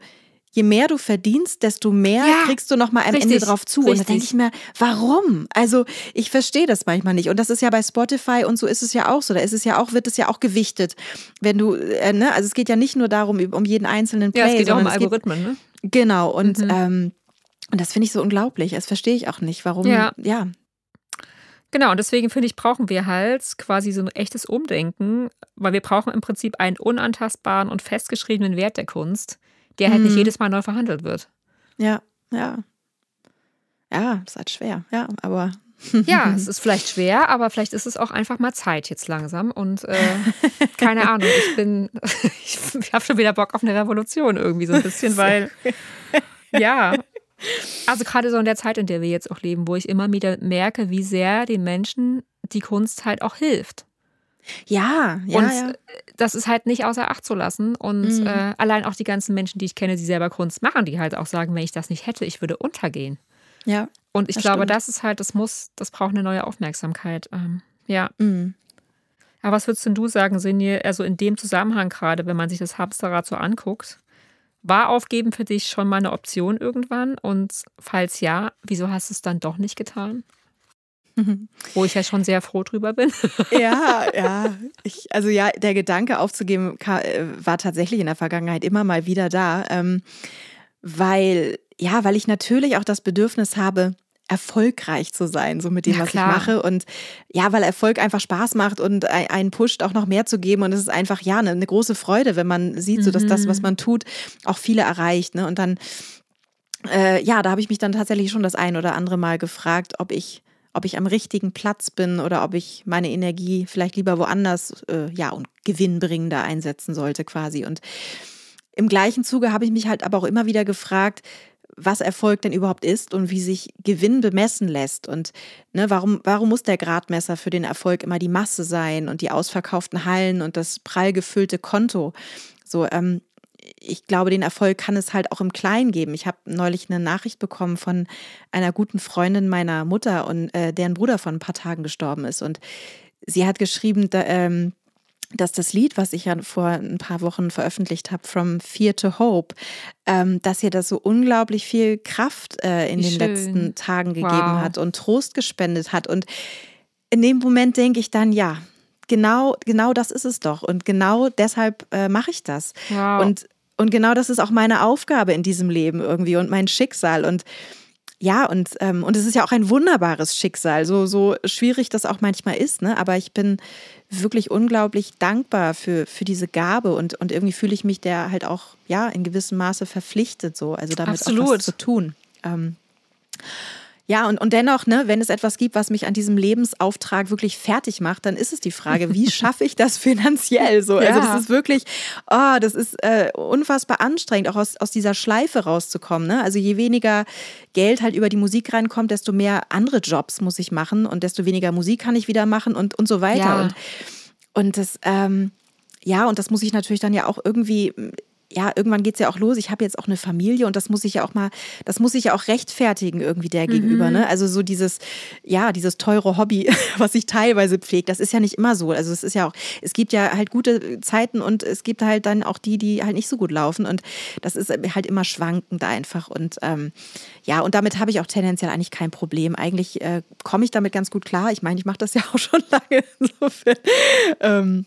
je mehr du verdienst, desto mehr Ja, kriegst du nochmal am richtig, Ende drauf zu. Und da richtig. denke ich mir, warum? Also ich verstehe das manchmal nicht. Und das ist ja bei Spotify und so ist es ja auch so. Da ist es ja auch, wird es ja auch gewichtet. Wenn du, äh, ne, also es geht ja nicht nur darum, um jeden einzelnen Play, Ja, es geht auch um es geht Algorithmen, ne? Genau, und, Mhm. ähm, und das finde ich so unglaublich. Das verstehe ich auch nicht. Warum? Ja. ja. Genau, und deswegen finde ich, brauchen wir halt quasi so ein echtes Umdenken, weil wir brauchen im Prinzip einen unantastbaren und festgeschriebenen Wert der Kunst, der halt nicht Mhm. jedes Mal neu verhandelt wird. Ja, ja. Ja, ist halt schwer, ja, aber. Ja, es ist vielleicht schwer, aber vielleicht ist es auch einfach mal Zeit jetzt langsam. Und äh, keine Ahnung, ich bin, ich habe schon wieder Bock auf eine Revolution irgendwie so ein bisschen, weil ja, also gerade so in der Zeit, in der wir jetzt auch leben, wo ich immer wieder merke, wie sehr den Menschen die Kunst halt auch hilft. Ja, ja, und ja. das ist halt nicht außer Acht zu lassen. Und Mhm. äh, allein auch die ganzen Menschen, die ich kenne, die selber Kunst machen, die halt auch sagen, wenn ich das nicht hätte, ich würde untergehen. ja. Und ich Das glaube, stimmt. das ist halt, das muss, das braucht eine neue Aufmerksamkeit. Ähm, ja. Mhm. Aber was würdest denn du sagen, Sinje, also in dem Zusammenhang gerade, wenn man sich das Hamsterrad so anguckt, war Aufgeben für dich schon mal eine Option irgendwann? Und falls ja, wieso hast du es dann doch nicht getan? Wo ich ja schon sehr froh drüber bin. Ja, ja. Ich, also ja, der Gedanke aufzugeben äh, war tatsächlich in der Vergangenheit immer mal wieder da, ähm, weil ja, weil ich natürlich auch das Bedürfnis habe, erfolgreich zu sein, so mit dem, Ja, was klar. ich mache. Und ja, weil Erfolg einfach Spaß macht und ein- einen pusht, auch noch mehr zu geben. Und es ist einfach, ja, eine, eine große Freude, wenn man sieht, so dass das, was man tut, auch viele erreicht. Ne? Und dann, äh, ja, da habe ich mich dann tatsächlich schon das ein oder andere Mal gefragt, ob ich ob ich am richtigen Platz bin oder ob ich meine Energie vielleicht lieber woanders, äh, ja, und gewinnbringender einsetzen sollte quasi. Und im gleichen Zuge habe ich mich halt aber auch immer wieder gefragt, was Erfolg denn überhaupt ist und wie sich Gewinn bemessen lässt. Und ne, warum, warum muss der Gradmesser für den Erfolg immer die Masse sein und die ausverkauften Hallen und das prall gefüllte Konto? So, ähm, ich glaube, den Erfolg kann es halt auch im Kleinen geben. Ich habe neulich eine Nachricht bekommen von einer guten Freundin meiner Mutter und äh, deren Bruder vor ein paar Tagen gestorben ist. Und sie hat geschrieben, da, ähm, dass das Lied, was ich ja vor ein paar Wochen veröffentlicht habe, From Fear to Hope, ähm, dass ihr das so unglaublich viel Kraft äh, in Wie den schön. letzten Tagen gegeben Wow. hat und Trost gespendet hat. Und in dem Moment denke ich dann, ja, genau, genau das ist es doch. Und genau deshalb äh, mache ich das. Wow. Und, und genau das ist auch meine Aufgabe in diesem Leben irgendwie und mein Schicksal. Und ja, und, ähm, und es ist ja auch ein wunderbares Schicksal, so, so schwierig das auch manchmal ist, ne? Aber ich bin wirklich unglaublich dankbar für, für diese Gabe und, und irgendwie fühle ich mich der halt auch, ja, in gewissem Maße verpflichtet, so, also damit auch Absolut. was zu tun. Ähm, Ja, und, und dennoch, ne, wenn es etwas gibt, was mich an diesem Lebensauftrag wirklich fertig macht, dann ist es die Frage, wie schaffe ich das finanziell so? Also Ja. das ist wirklich, oh, das ist äh, unfassbar anstrengend, auch aus, aus dieser Schleife rauszukommen. Ne? Also je weniger Geld halt über die Musik reinkommt, desto mehr andere Jobs muss ich machen und desto weniger Musik kann ich wieder machen und, und so weiter. Ja. Und, und das, ähm, ja, und das muss ich natürlich dann ja auch irgendwie, ja, irgendwann geht's ja auch los. Ich habe jetzt auch eine Familie und das muss ich ja auch mal, das muss ich ja auch rechtfertigen irgendwie der gegenüber. Ne? Also so dieses, ja, dieses teure Hobby, was ich teilweise pflege, das ist ja nicht immer so. Also es ist ja auch, es gibt ja halt gute Zeiten und es gibt halt dann auch die, die halt nicht so gut laufen. Und das ist halt immer schwankend einfach. Und ähm, ja, und damit habe ich auch tendenziell eigentlich kein Problem. Eigentlich äh, komme ich damit ganz gut klar. Ich meine, ich mache das ja auch schon lange. Insofern. Ähm,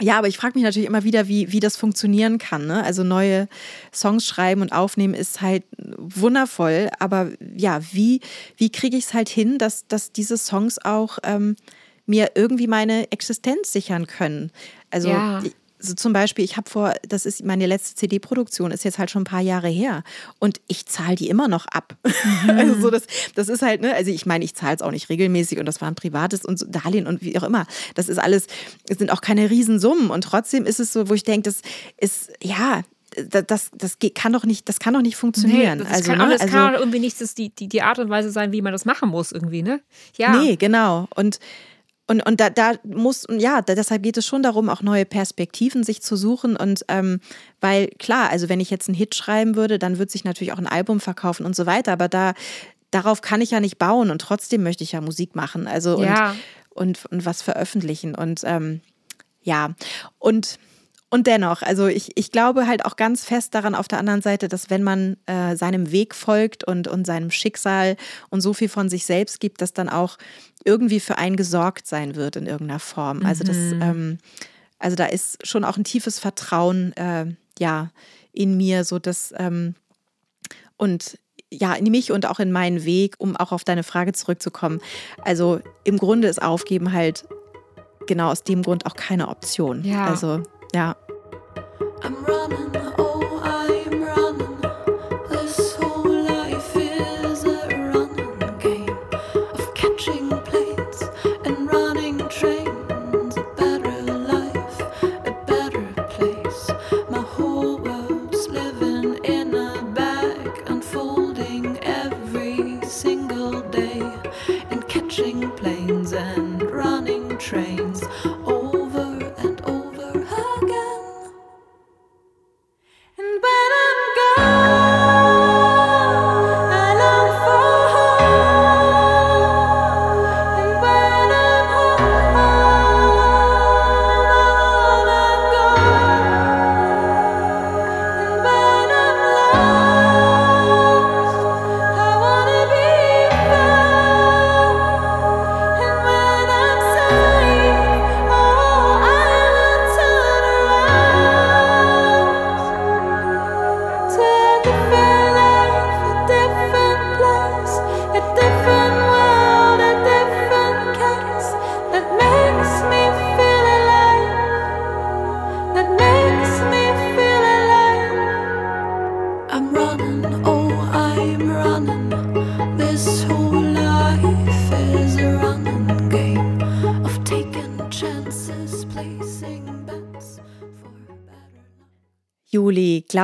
ja, aber ich frage mich natürlich immer wieder, wie, wie das funktionieren kann. Ne? Also neue Songs schreiben und aufnehmen ist halt wundervoll, aber ja, wie, wie kriege ich es halt hin, dass, dass diese Songs auch ähm, mir irgendwie meine Existenz sichern können? Also Ja. So zum Beispiel, ich habe vor, das ist meine letzte CD-Produktion, ist jetzt halt schon ein paar Jahre her und ich zahle die immer noch ab. Also so, das, das ist halt, ne, also ich meine, ich zahle es auch nicht regelmäßig und das war ein privates und so Darlehen und wie auch immer. Das ist alles, es sind auch keine Riesensummen und trotzdem ist es so, wo ich denke, das ist, ja, da- das, das geht- kann doch nicht, das kann doch nicht funktionieren. das also, kann, ne, das also, kann irgendwie nicht das, die, die, die Art und Weise sein, wie man das machen muss, irgendwie, ne? Ja. Nee, genau. Und, und, und da, da muss, ja, deshalb geht es schon darum, auch neue Perspektiven sich zu suchen. Und ähm, weil, klar, also wenn ich jetzt einen Hit schreiben würde, dann wird sich natürlich auch ein Album verkaufen und so weiter. Aber da, darauf kann ich ja nicht bauen und trotzdem möchte ich ja Musik machen. Also und, Ja. und, und was veröffentlichen. Und ähm, ja, und und dennoch, also ich, ich glaube halt auch ganz fest daran auf der anderen Seite, dass wenn man äh, seinem Weg folgt und, und seinem Schicksal und so viel von sich selbst gibt, dass dann auch irgendwie für einen gesorgt sein wird in irgendeiner Form. Also das, ähm, also da ist schon auch ein tiefes Vertrauen, äh, ja, in mir, so dass ähm, und ja, in mich und auch in meinen Weg, um auch auf deine Frage zurückzukommen. Also im Grunde ist Aufgeben halt genau aus dem Grund auch keine Option. Ja. Also ja. I'm running,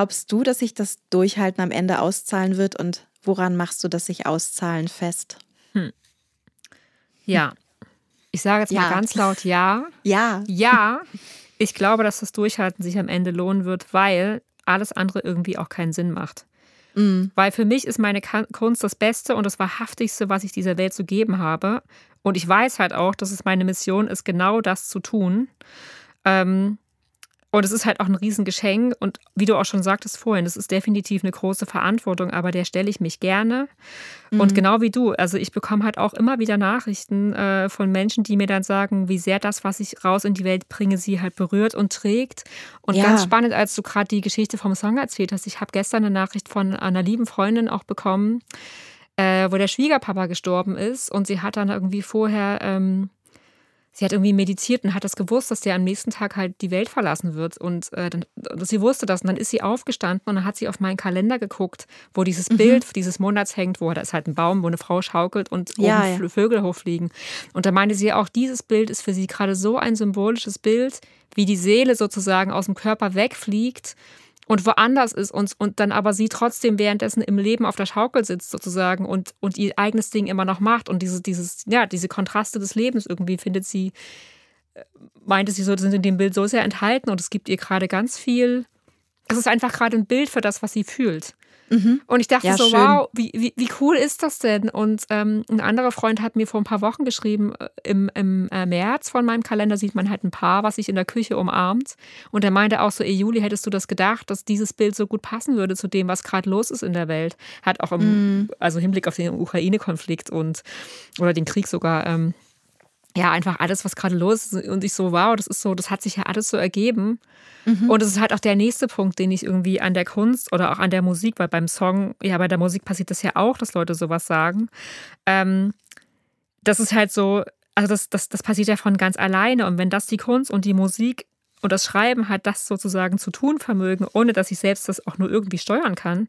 glaubst du, dass sich das Durchhalten am Ende auszahlen wird und woran machst du das sich auszahlen fest? Ja. Ich sage jetzt Ja. mal ganz laut Ja. Ja. Ja, ich glaube, dass das Durchhalten sich am Ende lohnen wird, weil alles andere irgendwie auch keinen Sinn macht. Weil für mich ist meine Kunst das Beste und das Wahrhaftigste, was ich dieser Welt zu geben habe. Und ich weiß halt auch, dass es meine Mission ist, genau das zu tun. Ähm, und es ist halt auch ein Riesengeschenk. Und wie du auch schon sagtest vorhin, das ist definitiv eine große Verantwortung, aber der stelle ich mich gerne. Und genau wie du, also ich bekomme halt auch immer wieder Nachrichten äh, von Menschen, die mir dann sagen, wie sehr das, was ich raus in die Welt bringe, sie halt berührt und trägt. Und Ja. ganz spannend, als du gerade die Geschichte vom Song erzählt hast, ich habe gestern eine Nachricht von einer lieben Freundin auch bekommen, äh, wo der Schwiegerpapa gestorben ist und sie hat dann irgendwie vorher ähm, sie hat irgendwie meditiert und hat das gewusst, dass der am nächsten Tag halt die Welt verlassen wird. Und äh, dann, sie wusste das. Und dann ist sie aufgestanden und dann hat sie auf meinen Kalender geguckt, wo dieses Mhm. Bild dieses Monats hängt, wo da ist halt ein Baum, wo eine Frau schaukelt und Ja, oben ja. Vögel hochfliegen. Und da meinte sie auch, dieses Bild ist für sie gerade so ein symbolisches Bild, wie die Seele sozusagen aus dem Körper wegfliegt und woanders ist und, und dann aber sie trotzdem währenddessen im Leben auf der Schaukel sitzt sozusagen und, und ihr eigenes Ding immer noch macht und diese, dieses, ja, diese Kontraste des Lebens irgendwie findet sie, äh, meinte sie so, sind in dem Bild so sehr enthalten und es gibt ihr gerade ganz viel, es ist einfach gerade ein Bild für das, was sie fühlt. Und ich dachte Ja, so, schön. wow, wie, wie, wie cool ist das denn? Und ähm, ein anderer Freund hat mir vor ein paar Wochen geschrieben, äh, im, im äh, März von meinem Kalender sieht man halt ein Paar, was sich in der Küche umarmt. Und er meinte auch so, ey Juli, hättest du das gedacht, dass dieses Bild so gut passen würde zu dem, was gerade los ist in der Welt? Hat auch im, also Hinblick auf den Ukraine-Konflikt und oder den Krieg sogar. Ähm, ja, einfach alles, was gerade los ist. Und ich so, wow, das ist so, das hat sich ja alles so ergeben. Und es ist halt auch der nächste Punkt, den ich irgendwie an der Kunst oder auch an der Musik, weil beim Song, ja, bei der Musik passiert das ja auch, dass Leute sowas sagen. Ähm, das ist halt so, also das, das, das passiert ja von ganz alleine. Und wenn das die Kunst und die Musik und das Schreiben halt das sozusagen zu tun vermögen, ohne dass ich selbst das auch nur irgendwie steuern kann,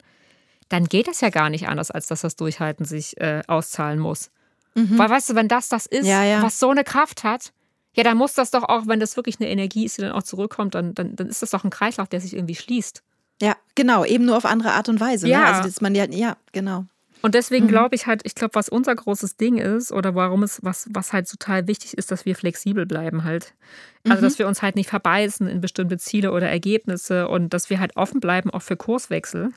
dann geht das ja gar nicht anders, als dass das Durchhalten sich äh, auszahlen muss. Weil weißt du, wenn das das ist, Ja, ja. was so eine Kraft hat, ja, dann muss das doch auch, wenn das wirklich eine Energie ist, die dann auch zurückkommt, dann, dann, dann ist das doch ein Kreislauf, der sich irgendwie schließt. Ja, genau, eben nur auf andere Art und Weise. Ne? Ja. Also dass man ja, ja, genau. Und deswegen glaube ich halt, ich glaube, was unser großes Ding ist oder warum es, was, was halt total wichtig ist, dass wir flexibel bleiben halt. Also, dass wir uns halt nicht verbeißen in bestimmte Ziele oder Ergebnisse und dass wir halt offen bleiben auch für Kurswechsel.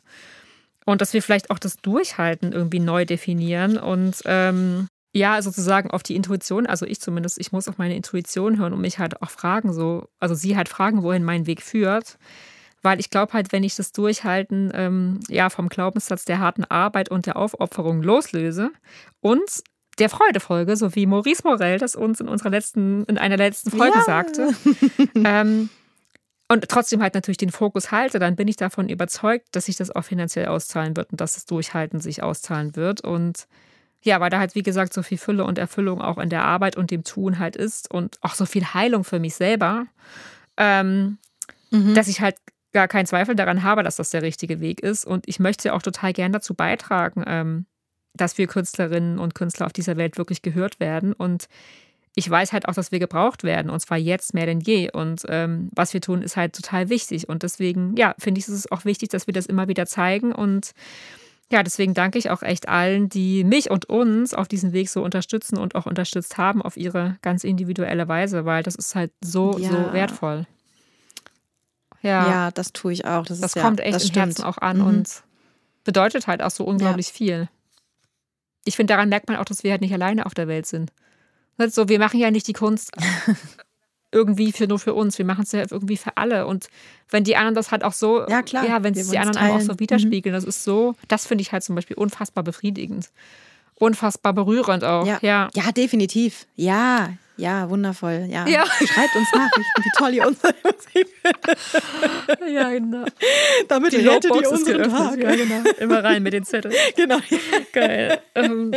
Und dass wir vielleicht auch das Durchhalten irgendwie neu definieren und ähm, ja, sozusagen auf die Intuition, also ich zumindest, ich muss auf meine Intuition hören und mich halt auch fragen, so, also sie halt fragen, wohin mein Weg führt. Weil ich glaube halt, wenn ich das Durchhalten ähm, ja, vom Glaubenssatz der harten Arbeit und der Aufopferung loslöse und der Freude folge, so wie Maurice Morel das uns in unserer letzten, in einer letzten Folgen Ja. sagte, ähm, und trotzdem halt natürlich den Fokus halte, dann bin ich davon überzeugt, dass sich das auch finanziell auszahlen wird und dass das Durchhalten sich auszahlen wird. Und ja, weil da halt, wie gesagt, so viel Fülle und Erfüllung auch in der Arbeit und dem Tun halt ist und auch so viel Heilung für mich selber, ähm, dass ich halt gar keinen Zweifel daran habe, dass das der richtige Weg ist. Und ich möchte auch total gern dazu beitragen, ähm, dass wir Künstlerinnen und Künstler auf dieser Welt wirklich gehört werden. Und ich weiß halt auch, dass wir gebraucht werden, und zwar jetzt mehr denn je. Und ähm, was wir tun, ist halt total wichtig. Und deswegen, ja, finde ich, ist es auch wichtig, dass wir das immer wieder zeigen. Und ja, deswegen danke ich auch echt allen, die mich und uns auf diesem Weg so unterstützen und auch unterstützt haben auf ihre ganz individuelle Weise, weil das ist halt so, Ja. so wertvoll. Ja, Ja, das tue ich auch. Das, das ist, ja, kommt echt das im stimmt. Herzen auch an Mhm. und bedeutet halt auch so unglaublich viel. Ich finde, daran merkt man auch, dass wir halt nicht alleine auf der Welt sind. So, wir machen ja nicht die Kunst irgendwie für nur für uns. Wir machen es ja irgendwie für alle. Und wenn die anderen das halt auch so, Ja, klar. ja, wenn es die anderen auch so teilen. Mhm. widerspiegeln, das ist so, das finde ich halt zum Beispiel unfassbar befriedigend. Unfassbar berührend auch. Ja. ja. ja, definitiv. Ja, ja, wundervoll. Ja. Ja. Schreibt uns Nachrichten, wie toll ihr unsere Musik Ja, genau. Damit Die rettet ihr Lobbox ist unseren. Tag. Ja, genau. Immer rein mit den Zetteln. genau. Geil. ähm,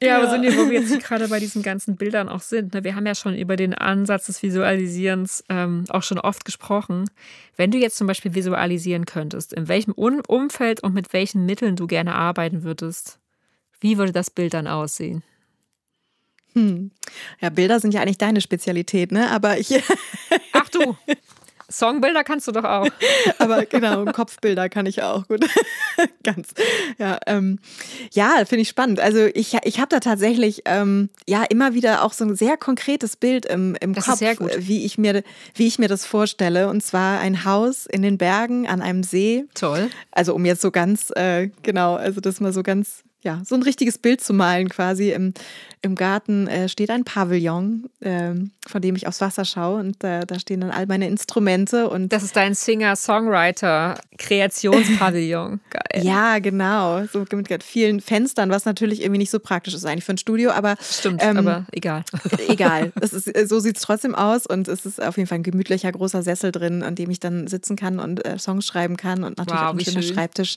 ja, aber Sonja, wo wir jetzt gerade bei diesen ganzen Bildern auch sind, ne, wir haben ja schon über den Ansatz des Visualisierens ähm, auch schon oft gesprochen. Wenn du jetzt zum Beispiel visualisieren könntest, in welchem Umfeld und mit welchen Mitteln du gerne arbeiten würdest, wie würde das Bild dann aussehen? Hm. Ja, Bilder sind ja eigentlich deine Spezialität, ne? Aber ich, Ach du, Songbilder kannst du doch auch. aber genau, Kopfbilder kann ich auch gut. Ganz. Ja, ähm, ja finde ich spannend. Also ich, ich habe da tatsächlich ähm, ja immer wieder auch so ein sehr konkretes Bild im, im Das Kopf, wie ich mir wie ich mir das vorstelle. Und zwar ein Haus in den Bergen an einem See. Toll. Also um jetzt so ganz, äh, genau, also das mal so ganz, ja, so ein richtiges Bild zu malen quasi. Im, im Garten äh, steht ein Pavillon, ähm, von dem ich aufs Wasser schaue und äh, da stehen dann all meine Instrumente und Das ist dein Singer-Songwriter-Kreationspavillon. Geil. ja, genau, so mit vielen Fenstern, was natürlich irgendwie nicht so praktisch ist eigentlich für ein Studio, aber Stimmt, ähm, aber egal. egal. Es ist, äh, so sieht es trotzdem aus und es ist auf jeden Fall ein gemütlicher großer Sessel drin, an dem ich dann sitzen kann und äh, Songs schreiben kann und natürlich Wow, auch ein schöner schön. Schreibtisch.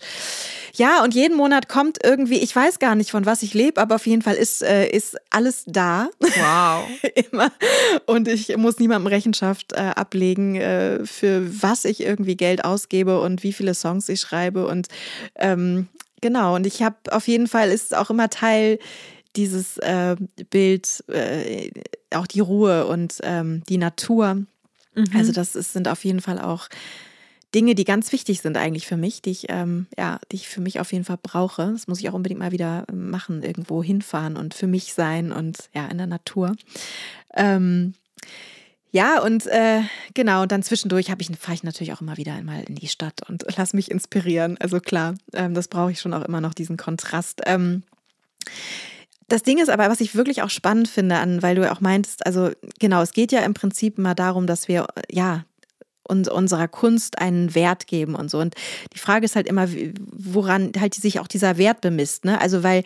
Ja, und jeden Monat kommt irgendwie, ich weiß gar nicht, von was ich lebe, aber auf jeden Fall ist, äh, ist alles da. Wow. Immer. Und ich muss niemandem Rechenschaft äh, ablegen, äh, für was ich irgendwie Geld ausgebe und wie viele Songs ich schreibe. Und ähm, genau, und ich habe auf jeden Fall ist auch immer Teil dieses äh, Bild, äh, auch die Ruhe und ähm, die Natur. Mhm. Also das ist, sind auf jeden Fall auch Dinge, die ganz wichtig sind eigentlich für mich, die ich, ähm, ja, die ich für mich auf jeden Fall brauche. Das muss ich auch unbedingt mal wieder machen, irgendwo hinfahren und für mich sein und ja, in der Natur. Ähm, ja, und äh, genau, und dann zwischendurch ich, fahre ich natürlich auch immer wieder mal in die Stadt und lass mich inspirieren. Also klar, ähm, das brauche ich schon auch immer noch, diesen Kontrast. Ähm, das Ding ist aber, was ich wirklich auch spannend finde, an, weil du ja auch meintest, also genau, es geht ja im Prinzip mal darum, dass wir ja und unserer Kunst einen Wert geben und so. Und die Frage ist halt immer, woran halt sich auch dieser Wert bemisst. Ne? Also weil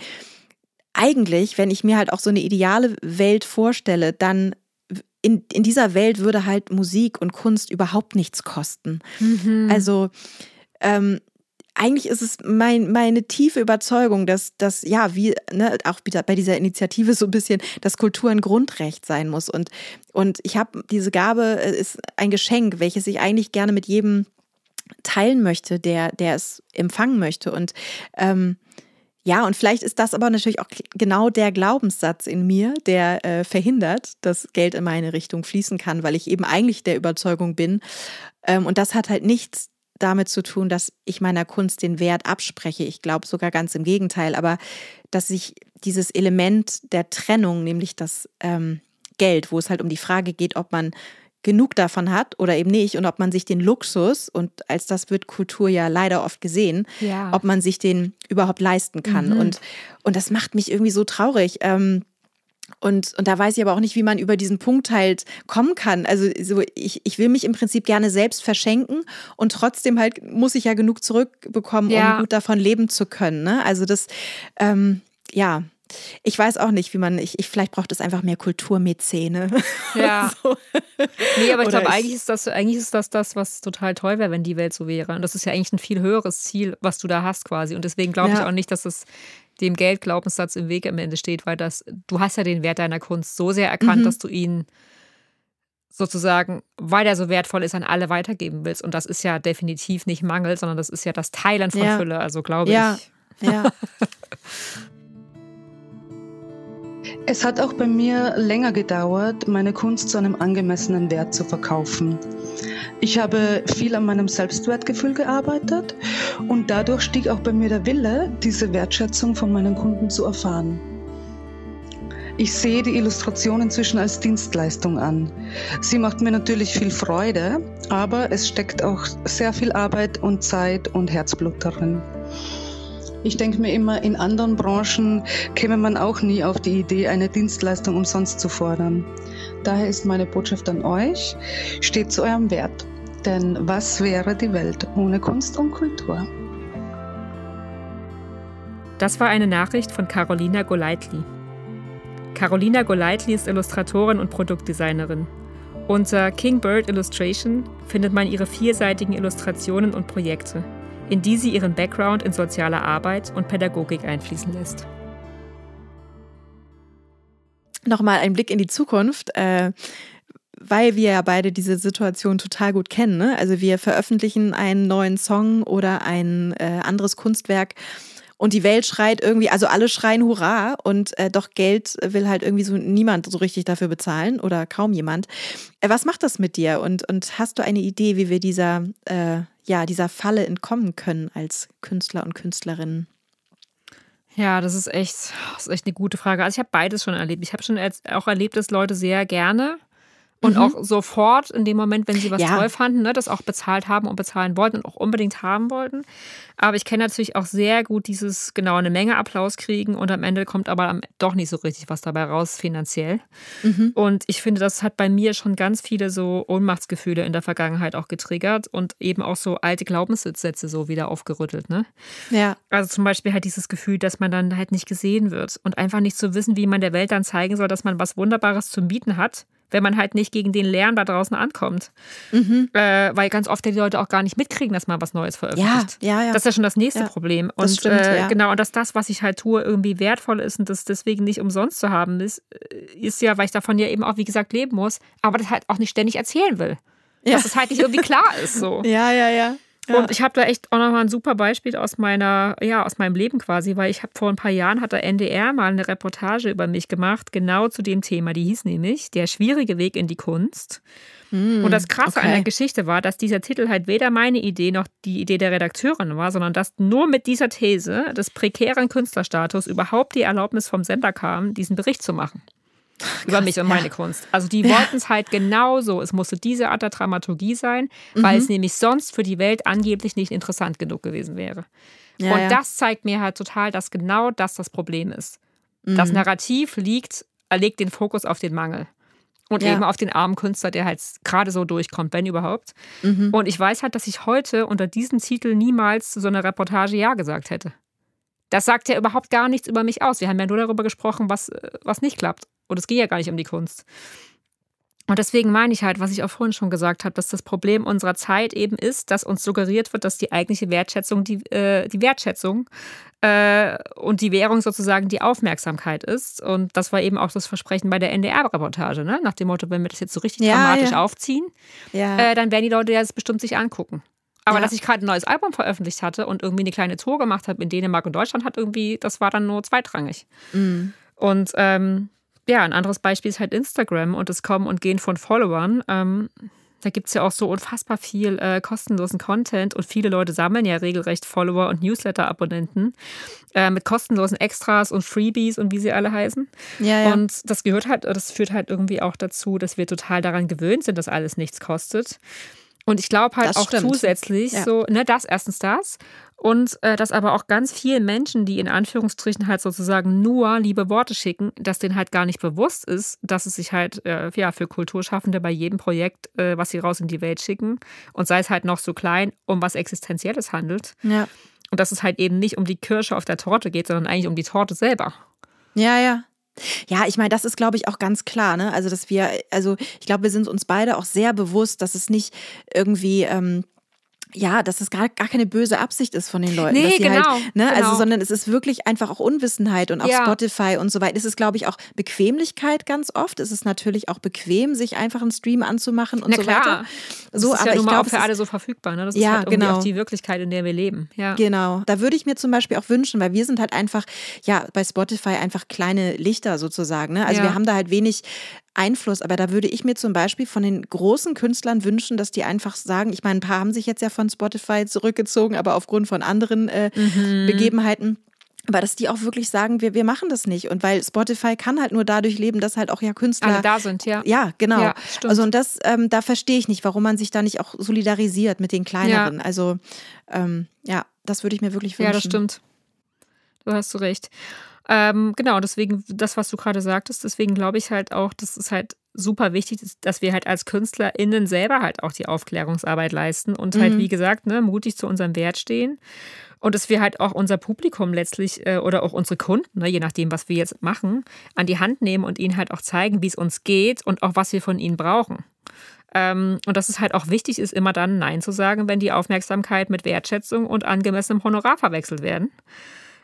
eigentlich, wenn ich mir halt auch so eine ideale Welt vorstelle, dann in, in dieser Welt würde halt Musik und Kunst überhaupt nichts kosten. Mhm. Also ähm, eigentlich ist es mein, meine tiefe Überzeugung, dass das, ja, wie, ne, auch bei dieser Initiative so ein bisschen, dass Kultur ein Grundrecht sein muss. Und, und ich habe diese Gabe, äh, ist ein Geschenk, welches ich eigentlich gerne mit jedem teilen möchte, der, der es empfangen möchte. Und ähm, ja, und vielleicht ist das aber natürlich auch genau der Glaubenssatz in mir, der äh, verhindert, dass Geld in meine Richtung fließen kann, weil ich eben eigentlich der Überzeugung bin. Ähm, und das hat halt nichts damit zu tun, dass ich meiner Kunst den Wert abspreche. Ich glaube sogar ganz im Gegenteil, aber dass ich dieses Element der Trennung, nämlich das ähm, Geld, wo es halt um die Frage geht, ob man genug davon hat oder eben nicht und ob man sich den Luxus, und als das wird Kultur ja leider oft gesehen, Ja. ob man sich den überhaupt leisten kann. Mhm. Und, und das macht mich irgendwie so traurig. Ähm, und, und da weiß ich aber auch nicht, wie man über diesen Punkt halt kommen kann. Also so, ich, ich will mich im Prinzip gerne selbst verschenken und trotzdem halt muss ich ja genug zurückbekommen, Ja. um gut davon leben zu können. Ne? Also das, ähm, ja. Ich weiß auch nicht, wie man, ich, ich vielleicht braucht es einfach mehr Kulturmäzene. Ja. so. Nee, aber ich glaube, ich- eigentlich ist das, eigentlich ist das das, was total toll wäre, wenn die Welt so wäre. Und das ist ja eigentlich ein viel höheres Ziel, was du da hast quasi. Und deswegen glaube ich Ja. auch nicht, dass es dem Geldglaubenssatz im Weg am Ende steht, weil das, du hast ja den Wert deiner Kunst so sehr erkannt, Mhm. dass du ihn sozusagen, weil er so wertvoll ist, an alle weitergeben willst. Und das ist ja definitiv nicht Mangel, sondern das ist ja das Teilen von Ja. Fülle. Also glaube Ja. ich. Ja. Es hat auch bei mir länger gedauert, meine Kunst zu einem angemessenen Wert zu verkaufen. Ich habe viel an meinem Selbstwertgefühl gearbeitet und dadurch stieg auch bei mir der Wille, diese Wertschätzung von meinen Kunden zu erfahren. Ich sehe die Illustration inzwischen als Dienstleistung an. Sie macht mir natürlich viel Freude, aber es steckt auch sehr viel Arbeit und Zeit und Herzblut darin. Ich denke mir immer, in anderen Branchen käme man auch nie auf die Idee, eine Dienstleistung umsonst zu fordern. Daher ist meine Botschaft an euch, steht zu eurem Wert. Denn was wäre die Welt ohne Kunst und Kultur? Das war eine Nachricht von Carolina Golightly. Carolina Golightly ist Illustratorin und Produktdesignerin. Unter King Bird Illustration findet man ihre vielseitigen Illustrationen und Projekte, in die sie ihren Background in soziale Arbeit und Pädagogik einfließen lässt. Nochmal ein Blick in die Zukunft. Äh, weil wir ja beide diese Situation total gut kennen. Ne? Also wir veröffentlichen einen neuen Song oder ein äh, anderes Kunstwerk und die Welt schreit irgendwie, also alle schreien Hurra und äh, doch Geld will halt irgendwie so niemand so richtig dafür bezahlen oder kaum jemand. Äh, was macht das mit dir und, und hast du eine Idee, wie wir dieser, äh, ja, dieser Falle entkommen können als Künstler und Künstlerinnen? Ja, das ist echt, das ist echt eine gute Frage. Also ich habe beides schon erlebt. Ich habe schon auch erlebt, dass Leute sehr gerne und Mhm. auch sofort in dem Moment, wenn sie was Ja. toll fanden, ne, das auch bezahlt haben und bezahlen wollten und auch unbedingt haben wollten. Aber ich kenne natürlich auch sehr gut dieses genau eine Menge Applaus kriegen und am Ende kommt aber doch nicht so richtig was dabei raus finanziell. Mhm. Und ich finde, das hat bei mir schon ganz viele so Ohnmachtsgefühle in der Vergangenheit auch getriggert und eben auch so alte Glaubenssätze so wieder aufgerüttelt. Ne? Ja, Also zum Beispiel halt dieses Gefühl, dass man dann halt nicht gesehen wird und einfach nicht zu wissen, wie man der Welt dann zeigen soll, dass man was Wunderbares zu bieten hat, wenn man halt nicht gegen den Lärm da draußen ankommt. Mhm. Äh, weil ganz oft die Leute auch gar nicht mitkriegen, dass man was Neues veröffentlicht. Ja, ja, ja. Das ist ja schon das nächste Ja, Problem. Und stimmt, äh, ja. genau, und dass das, was ich halt tue, irgendwie wertvoll ist und das deswegen nicht umsonst zu haben ist, äh, ist ja, weil ich davon ja eben auch, wie gesagt, leben muss, aber das halt auch nicht ständig erzählen will. Ja. Dass es halt nicht irgendwie klar ist. So. Ja, ja, ja. Ja. Und ich habe da echt auch nochmal ein super Beispiel aus meiner, ja, aus meinem Leben quasi, weil ich habe vor ein paar Jahren hat der NDR mal eine Reportage über mich gemacht, genau zu dem Thema. Die hieß nämlich Der schwierige Weg in die Kunst. Und das Krasse an okay. der Geschichte war, dass dieser Titel halt weder meine Idee noch die Idee der Redakteurin war, sondern dass nur mit dieser These des prekären Künstlerstatus überhaupt die Erlaubnis vom Sender kam, diesen Bericht zu machen. Über mich und meine Kunst. Also die wollten es halt genauso. Es musste diese Art der Dramaturgie sein, weil Mhm. es nämlich sonst für die Welt angeblich nicht interessant genug gewesen wäre. Ja, und ja. das zeigt mir halt total, dass genau das das Problem ist. Das Mhm. Narrativ liegt, er legt den Fokus auf den Mangel. Und Ja. eben auf den armen Künstler, der halt gerade so durchkommt, wenn überhaupt. Mhm. Und ich weiß halt, dass ich heute unter diesem Titel niemals zu so einer Reportage Ja gesagt hätte. Das sagt ja überhaupt gar nichts über mich aus. Wir haben ja nur darüber gesprochen, was, äh, was nicht klappt. Und es ging ja gar nicht um die Kunst. Und deswegen meine ich halt, was ich auch vorhin schon gesagt habe, dass das Problem unserer Zeit eben ist, dass uns suggeriert wird, dass die eigentliche Wertschätzung die, äh, die Wertschätzung äh, und die Währung sozusagen die Aufmerksamkeit ist. Und das war eben auch das Versprechen bei der NDR-Reportage, ne? nach dem Motto, wenn wir das jetzt so richtig Ja, dramatisch ja. aufziehen, ja. äh, dann werden die Leute ja das bestimmt sich angucken. Aber dass ich gerade ein neues Album veröffentlicht hatte und irgendwie eine kleine Tour gemacht habe in Dänemark und Deutschland, hat irgendwie, das war dann nur zweitrangig. Mhm. Und ähm, ja, ein anderes Beispiel ist halt Instagram und das Kommen und Gehen von Followern. Ähm, da gibt es ja auch so unfassbar viel äh, kostenlosen Content und viele Leute sammeln ja regelrecht Follower und Newsletter-Abonnenten äh, mit kostenlosen Extras und Freebies und wie sie alle heißen. ja, ja. Und das gehört halt, das führt halt irgendwie auch dazu, dass wir total daran gewöhnt sind, dass alles nichts kostet. Und ich glaube halt Das auch stimmt. zusätzlich Ja. so, ne, das erstens das. Und äh, dass aber auch ganz vielen Menschen, die in Anführungsstrichen halt sozusagen nur liebe Worte schicken, dass denen halt gar nicht bewusst ist, dass es sich halt äh, ja, für Kulturschaffende bei jedem Projekt, äh, was sie raus in die Welt schicken, und sei es halt noch so klein, um was Existenzielles handelt. ja. Und dass es halt eben nicht um die Kirsche auf der Torte geht, sondern eigentlich um die Torte selber. Ja, ja. Ja, ich meine, das ist, glaube ich, auch ganz klar, ne? Also, dass wir, also ich glaube, wir sind uns beide auch sehr bewusst, dass es nicht irgendwie. Ähm, ja, dass es gar, gar keine böse Absicht ist von den Leuten. Nee, dass sie genau, Halt, ne, genau. Also, sondern es ist wirklich einfach auch Unwissenheit und auf Ja. Spotify und so weiter. Es ist, glaube ich, auch Bequemlichkeit ganz oft. Es ist natürlich auch bequem, sich einfach einen Stream anzumachen und Na so klar. weiter. Das So, ist aber ja ich glaube, auch für alle so verfügbar. Ne? Das Ja, ist halt genau. auch die Wirklichkeit, in der wir leben. Ja. Genau. Da würde ich mir zum Beispiel auch wünschen, weil wir sind halt einfach, ja, bei Spotify einfach kleine Lichter sozusagen. Ne? Also Ja. wir haben da halt wenig Einfluss, aber da würde ich mir zum Beispiel von den großen Künstlern wünschen, dass die einfach sagen, ich meine, ein paar haben sich jetzt ja von Spotify zurückgezogen, aber aufgrund von anderen äh, Mhm. Begebenheiten. Aber dass die auch wirklich sagen, wir, wir machen das nicht. Und weil Spotify kann halt nur dadurch leben, dass halt auch ja Künstler Alle da sind, ja. ja, genau. Ja, also und das, ähm, da verstehe ich nicht, warum man sich da nicht auch solidarisiert mit den kleineren. Also ähm, ja, das würde ich mir wirklich wünschen. Ja, das stimmt. Du hast so recht. Ähm, genau, deswegen, das, was du gerade sagtest, deswegen glaube ich halt auch, dass es halt super wichtig ist, dass wir halt als KünstlerInnen selber halt auch die Aufklärungsarbeit leisten und halt, Mhm. wie gesagt, ne, mutig zu unserem Wert stehen. Und dass wir halt auch unser Publikum letztlich äh, oder auch unsere Kunden, ne, je nachdem, was wir jetzt machen, an die Hand nehmen und ihnen halt auch zeigen, wie es uns geht und auch was wir von ihnen brauchen. Ähm, und dass es halt auch wichtig ist, immer dann Nein zu sagen, wenn die Aufmerksamkeit mit Wertschätzung und angemessenem Honorar verwechselt werden.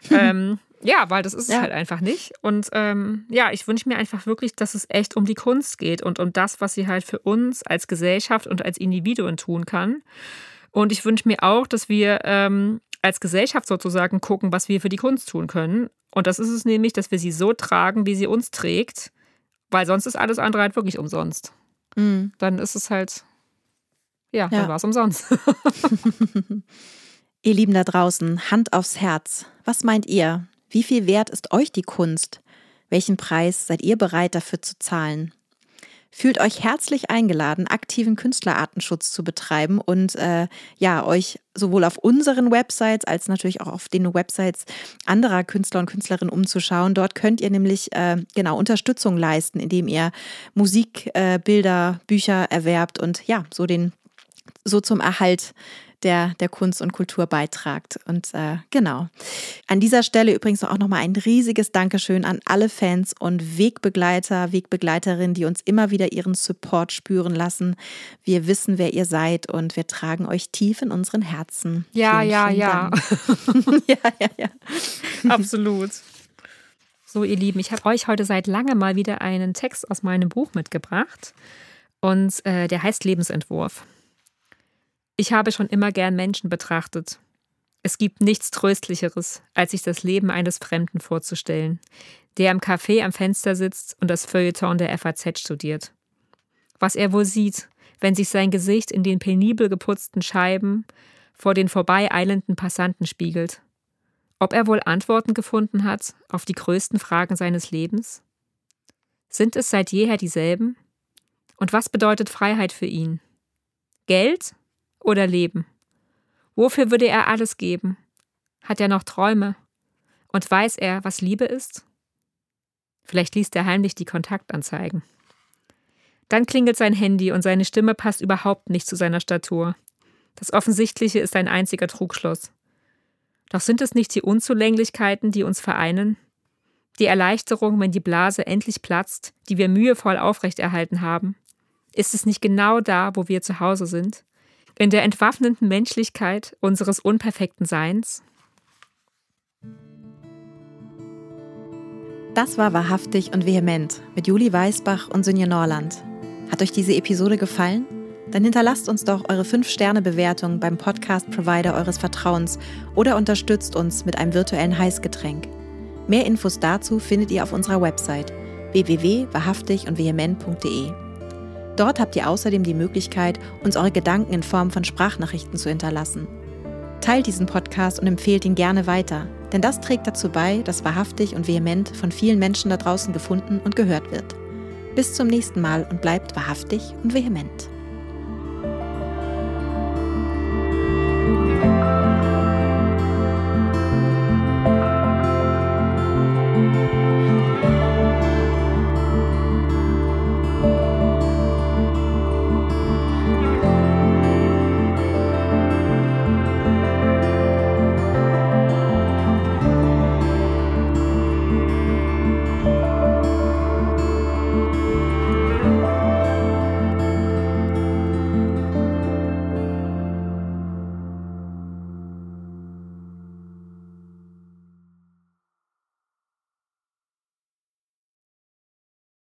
ähm, ja, weil das ist es Ja. halt einfach nicht. Und ähm, ja, ich wünsche mir einfach wirklich, dass es echt um die Kunst geht und um das, was sie halt für uns als Gesellschaft und als Individuen tun kann. Und ich wünsche mir auch, dass wir ähm, als Gesellschaft sozusagen gucken, was wir für die Kunst tun können. Und das ist es nämlich, dass wir sie so tragen, wie sie uns trägt, weil sonst ist alles andere halt wirklich umsonst. Mhm. Dann ist es halt, ja, Ja. dann war es umsonst. Ihr Lieben da draußen, Hand aufs Herz. Was meint ihr? Wie viel wert ist euch die Kunst? Welchen Preis seid ihr bereit dafür zu zahlen? Fühlt euch herzlich eingeladen, aktiven Künstlerartenschutz zu betreiben und äh, ja, euch sowohl auf unseren Websites als natürlich auch auf den Websites anderer Künstler und Künstlerinnen umzuschauen. Dort könnt ihr nämlich äh, genau Unterstützung leisten, indem ihr Musik, äh, Bilder, Bücher erwerbt und ja, so den so zum Erhalt der der Kunst und Kultur beitragt. Und äh, genau. An dieser Stelle übrigens auch nochmal ein riesiges Dankeschön an alle Fans und Wegbegleiter, Wegbegleiterinnen, die uns immer wieder ihren Support spüren lassen. Wir wissen, wer ihr seid und wir tragen euch tief in unseren Herzen. Ja, Vielen, ja, vielen ja. Ja, ja, ja. Absolut. So, ihr Lieben, ich habe euch heute seit langem mal wieder einen Text aus meinem Buch mitgebracht. Und äh, der heißt Lebensentwurf. Ich habe schon immer gern Menschen betrachtet. Es gibt nichts Tröstlicheres, als sich das Leben eines Fremden vorzustellen, der am Café am Fenster sitzt und das Feuilleton der FAZ studiert. Was er wohl sieht, wenn sich sein Gesicht in den penibel geputzten Scheiben vor den vorbeieilenden Passanten spiegelt. Ob er wohl Antworten gefunden hat auf die größten Fragen seines Lebens? Sind es seit jeher dieselben? Und was bedeutet Freiheit für ihn? Geld oder Leben? Wofür würde er alles geben? Hat er noch Träume? Und weiß er, was Liebe ist? Vielleicht liest er heimlich die Kontaktanzeigen. Dann klingelt sein Handy und seine Stimme passt überhaupt nicht zu seiner Statur. Das Offensichtliche ist ein einziger Trugschluss. Doch sind es nicht die Unzulänglichkeiten, die uns vereinen? Die Erleichterung, wenn die Blase endlich platzt, die wir mühevoll aufrechterhalten haben? Ist es nicht genau da, wo wir zu Hause sind? In der entwaffnenden Menschlichkeit unseres unperfekten Seins? Das war wahrhaftig und vehement mit Juli Weisbach und Sünje Norland. Hat euch diese Episode gefallen? Dann hinterlasst uns doch eure 5-Sterne-Bewertung beim Podcast-Provider eures Vertrauens oder unterstützt uns mit einem virtuellen Heißgetränk. Mehr Infos dazu findet ihr auf unserer Website www.wahrhaftig und vehement.de. Dort habt ihr außerdem die Möglichkeit, uns eure Gedanken in Form von Sprachnachrichten zu hinterlassen. Teilt diesen Podcast und empfehlt ihn gerne weiter, denn das trägt dazu bei, dass wahrhaftig und vehement von vielen Menschen da draußen gefunden und gehört wird. Bis zum nächsten Mal und bleibt wahrhaftig und vehement.